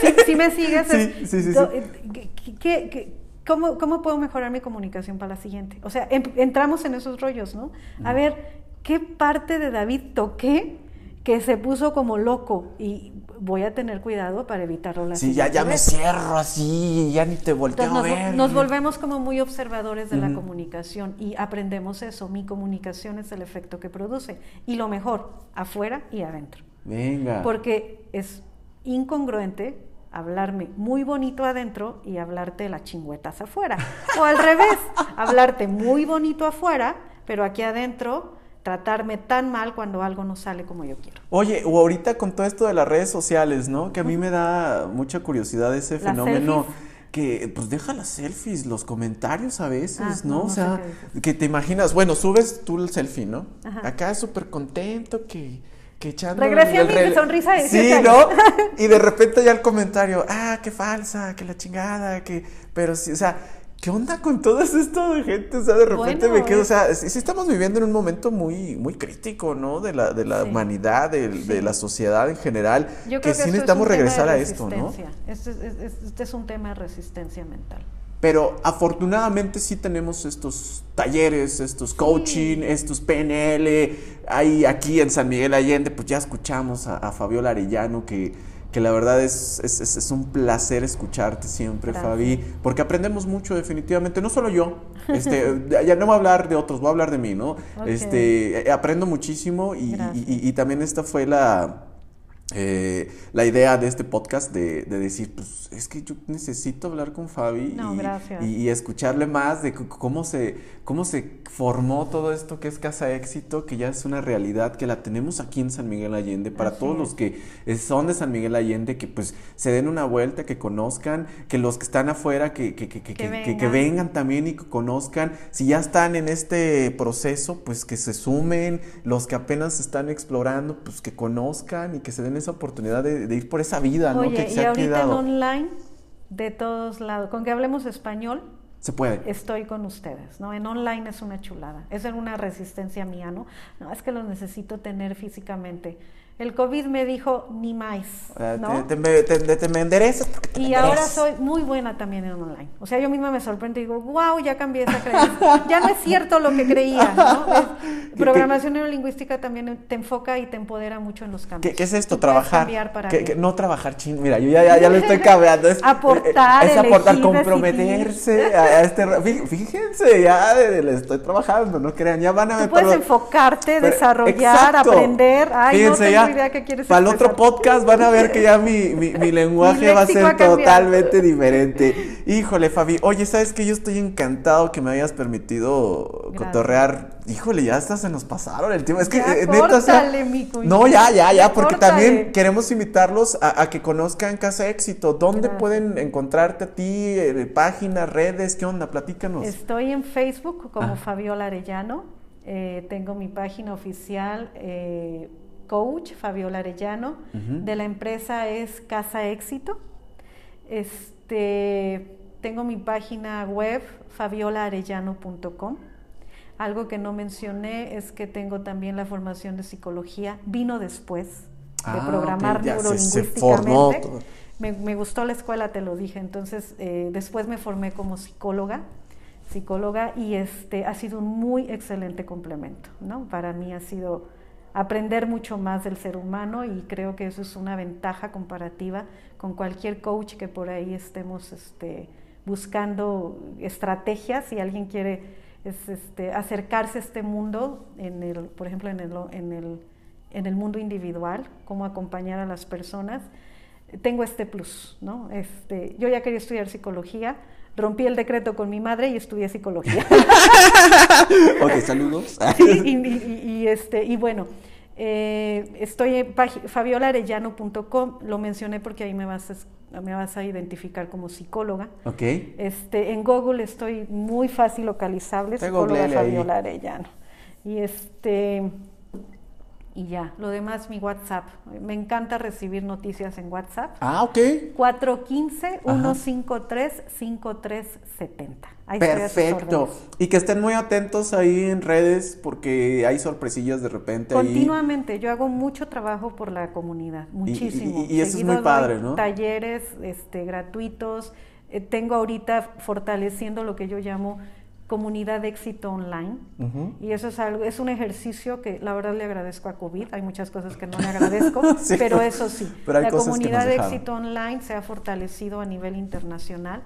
Si, si me sigues, Sí, sí, sí, eh, ¿qué- qué- qué- cómo, cómo puedo mejorar mi comunicación para la siguiente? O sea, em- entramos en esos rollos, ¿no? A ver, ¿qué parte de David toqué que se puso como loco? Y voy a tener cuidado para evitarlo la Sí, ya, ya me cierro así, ya ni te volteo Entonces a nos, ver. nos volvemos como muy observadores de la comunicación y aprendemos eso. Mi comunicación es el efecto que produce. Y lo mejor, afuera y adentro. Venga. Porque es incongruente hablarme muy bonito adentro y hablarte las chingüetas afuera. O al revés, <laughs> hablarte muy bonito afuera, pero aquí adentro tratarme tan mal cuando algo no sale como yo quiero. Oye, o ahorita con todo esto de las redes sociales, ¿no? Que a mí me da mucha curiosidad ese ¿Las fenómeno. selfies? Que pues deja las selfies, los comentarios a veces, Ah, ¿no? no, o sea, que te imaginas, bueno, subes tú el selfie, ¿no? Ajá. Acá súper contento que, que echando. Regresé a mi rele- sonrisa de Sí, 18 ¿no? Y de repente ya el comentario, ah, qué falsa, que la chingada, que. Pero sí, o sea, ¿qué onda con todo esto de gente? O sea, de repente Bueno, me quedo, o es- sea, sí, sí estamos viviendo en un momento muy, muy crítico, ¿no? De la, de la Sí. humanidad, de, de Sí. la sociedad en general. Yo que creo que, sí esto es necesitamos de regresar a esto, ¿no? resistencia. Este es, es- es- este es un tema de resistencia mental. Pero afortunadamente sí tenemos estos talleres, estos coaching, estos PNL. Hay aquí en San Miguel Allende, pues ya escuchamos a, a Fabiola Arellano, que, que la verdad es, es, es- un placer escucharte siempre, Gracias. Fabi, porque aprendemos mucho definitivamente, no solo yo, este, <laughs> ya no voy a hablar de otros, voy a hablar de mí, ¿no? Este, eh, aprendo muchísimo y, y- y también esta fue la... eh, la idea de este podcast de, de decir, pues es que yo necesito hablar con Fabi No, y, y- escucharle más de cómo se, cómo se formó todo esto que es Casa Éxito, que ya es una realidad, que la tenemos aquí en San Miguel Allende, para Así todos es. los que son de San Miguel Allende, que pues se den una vuelta, que conozcan, que los que están afuera, que, que, que, que- Que que- que- que vengan. vengan también y que conozcan, si ya están en este proceso, pues que se sumen, los que apenas están explorando, pues que conozcan y que se den esa oportunidad de, de ir por esa vida, ¿no? Oye, que y se ha ahorita en quedado. online, de todos lados, con que hablemos español, Se puede. estoy con ustedes, ¿no? En online es una chulada, es una resistencia mía, ¿no? No, es que los necesito tener físicamente. El COVID me dijo, ni más, ¿no? te, te, te- te me enderezas porque te Y me ahora soy muy buena también en online. O sea, yo misma me sorprendo y digo, wow, ya cambié esa creencia. Ya no es cierto lo que creía, ¿no? Es- <laughs> ¿Qué- programación neurolingüística también te enfoca y te empodera mucho en los cambios. ¿Qué, qué es esto? Trabajar. cambiar para ¿Qué- bien. qué- no trabajar chin. Mira, yo ya, ya, ya lo estoy cabreando. Es, <laughs> Aportar, Es aportar, elegir, comprometerse decidir. a, este. Fíjense, ya le estoy trabajando, no crean. Ya van a Tú puedes enfocarte, Pero- desarrollar, exacto. aprender. Ay, Fíjense, no ya, idea qué quieres Para el otro podcast van a ver que ya mi, mi, mi lenguaje va a ser totalmente diferente. Híjole, Fabi. Oye, ¿sabes que Yo estoy encantado que me hayas permitido Gracias. cotorrear. Híjole, ya hasta se nos pasaron el tiempo. Es que, Ya, eh, neta, o sea, córtale. No, ya, ya, ya, porque Córtale. también queremos invitarlos a, a que conozcan Casa Éxito. ¿Dónde Gracias. pueden encontrarte a ti? Eh, páginas, redes, ¿qué onda? Platícanos. Estoy en Facebook como Ah. Fabiola Arellano. Eh, tengo mi página oficial, eh, coach Fabiola Arellano. De la empresa es Casa Éxito. Este, tengo mi página web fabiolaarellano.com. Algo que no mencioné es que tengo también la formación de psicología. Vino después de Ah, programar se- se neurolingüísticamente. Me, me gustó la escuela, te lo dije. Entonces, eh, después me formé como psicóloga, psicóloga, y este ha sido un muy excelente complemento, ¿no? Para mí ha sido aprender mucho más del ser humano y creo que eso es una ventaja comparativa con cualquier coach que por ahí estemos este, buscando estrategias. Si alguien quiere es, este, acercarse a este mundo, en el, por ejemplo, en el, en el, en el mundo individual, cómo acompañar a las personas tengo este plus, ¿no? Este, yo ya quería estudiar psicología, rompí el decreto con mi madre y estudié psicología. <laughs> ok, saludos. <laughs> Sí, y, y- y, este, y bueno, eh, estoy en fabiolarellano.com, lo mencioné porque ahí me vas, a, me vas a identificar como psicóloga. ok. Este, en Google estoy muy fácil localizable, Te psicóloga ahí. Fabiola Arellano. Y este y ya, lo demás mi WhatsApp. Me encanta recibir noticias en WhatsApp. Ah, ok. 415-153-5370. Ahí estoy a sus Perfecto. Y que estén muy atentos ahí en redes porque hay sorpresillas de repente ahí. Continuamente, yo hago mucho trabajo por la comunidad, muchísimo. y- y eso es muy padre, ¿no? Talleres este, gratuitos. Eh, tengo ahorita fortaleciendo lo que yo llamo comunidad de éxito online. Ujú. Y eso es algo, es un ejercicio que la verdad le agradezco a COVID. Hay muchas cosas que no le <laughs> agradezco, Sí, pero eso sí. pero la comunidad de éxito online se ha fortalecido a nivel internacional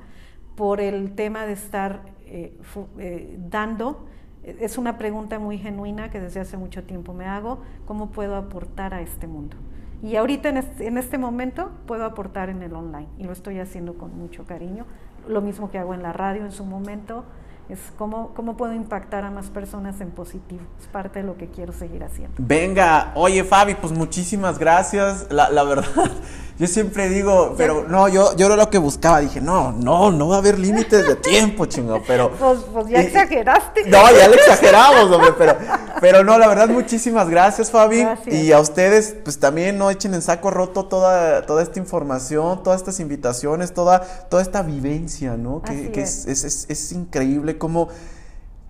por el tema de estar eh, eh, dando. Es una pregunta muy genuina que desde hace mucho tiempo me hago. ¿Cómo puedo aportar a este mundo? Y ahorita en este, en este momento puedo aportar en el online y lo estoy haciendo con mucho cariño. Lo mismo que hago en la radio en su momento. Es cómo, cómo puedo impactar a más personas en positivo. Es parte de lo que quiero seguir haciendo. Venga, oye Fabi, pues muchísimas gracias. La, la verdad, <laughs> yo siempre digo, pero no, yo, yo era lo que buscaba. Dije, no, no, no va a haber límites de tiempo, chingo, pero. <laughs> Pues, pues ya exageraste. No, ya le exageramos, hombre, pero, pero no, la verdad, muchísimas gracias, Fabi. Gracias. Y a ustedes, pues también no echen en saco roto toda, toda esta información, todas estas invitaciones, toda, toda esta vivencia, ¿no? Que, que es, es, es- es increíble cómo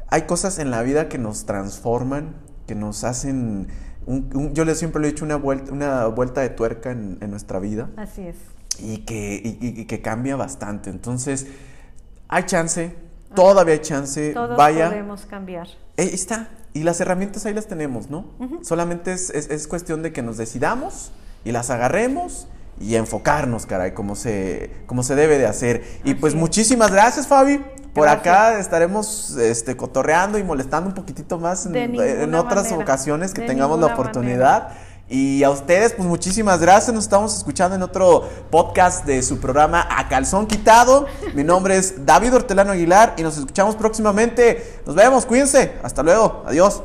hay cosas en la vida que nos transforman, que nos hacen. un- un- yo les siempre le he dicho una vuelta, una vuelta de tuerca en, en nuestra vida Así es. y que, y- y- y que cambia bastante. Entonces, hay chance, todavía hay chance. Todos vaya. podemos cambiar. Ahí está. Y las herramientas ahí las tenemos, ¿no? Solamente es, es- es cuestión de que nos decidamos y las agarremos y enfocarnos, caray, como se, como se debe de hacer. Y Así pues es. muchísimas gracias, Fabi. Por Gracias. acá estaremos este, cotorreando y molestando un poquitito más en, otras manera. ocasiones que De tengamos la oportunidad. Y a ustedes, pues muchísimas gracias. Nos estamos escuchando en otro podcast de su programa A Calzón Quitado. Mi nombre es David Hortelano Aguilar y nos escuchamos próximamente. Nos vemos, cuídense. Hasta luego. Adiós.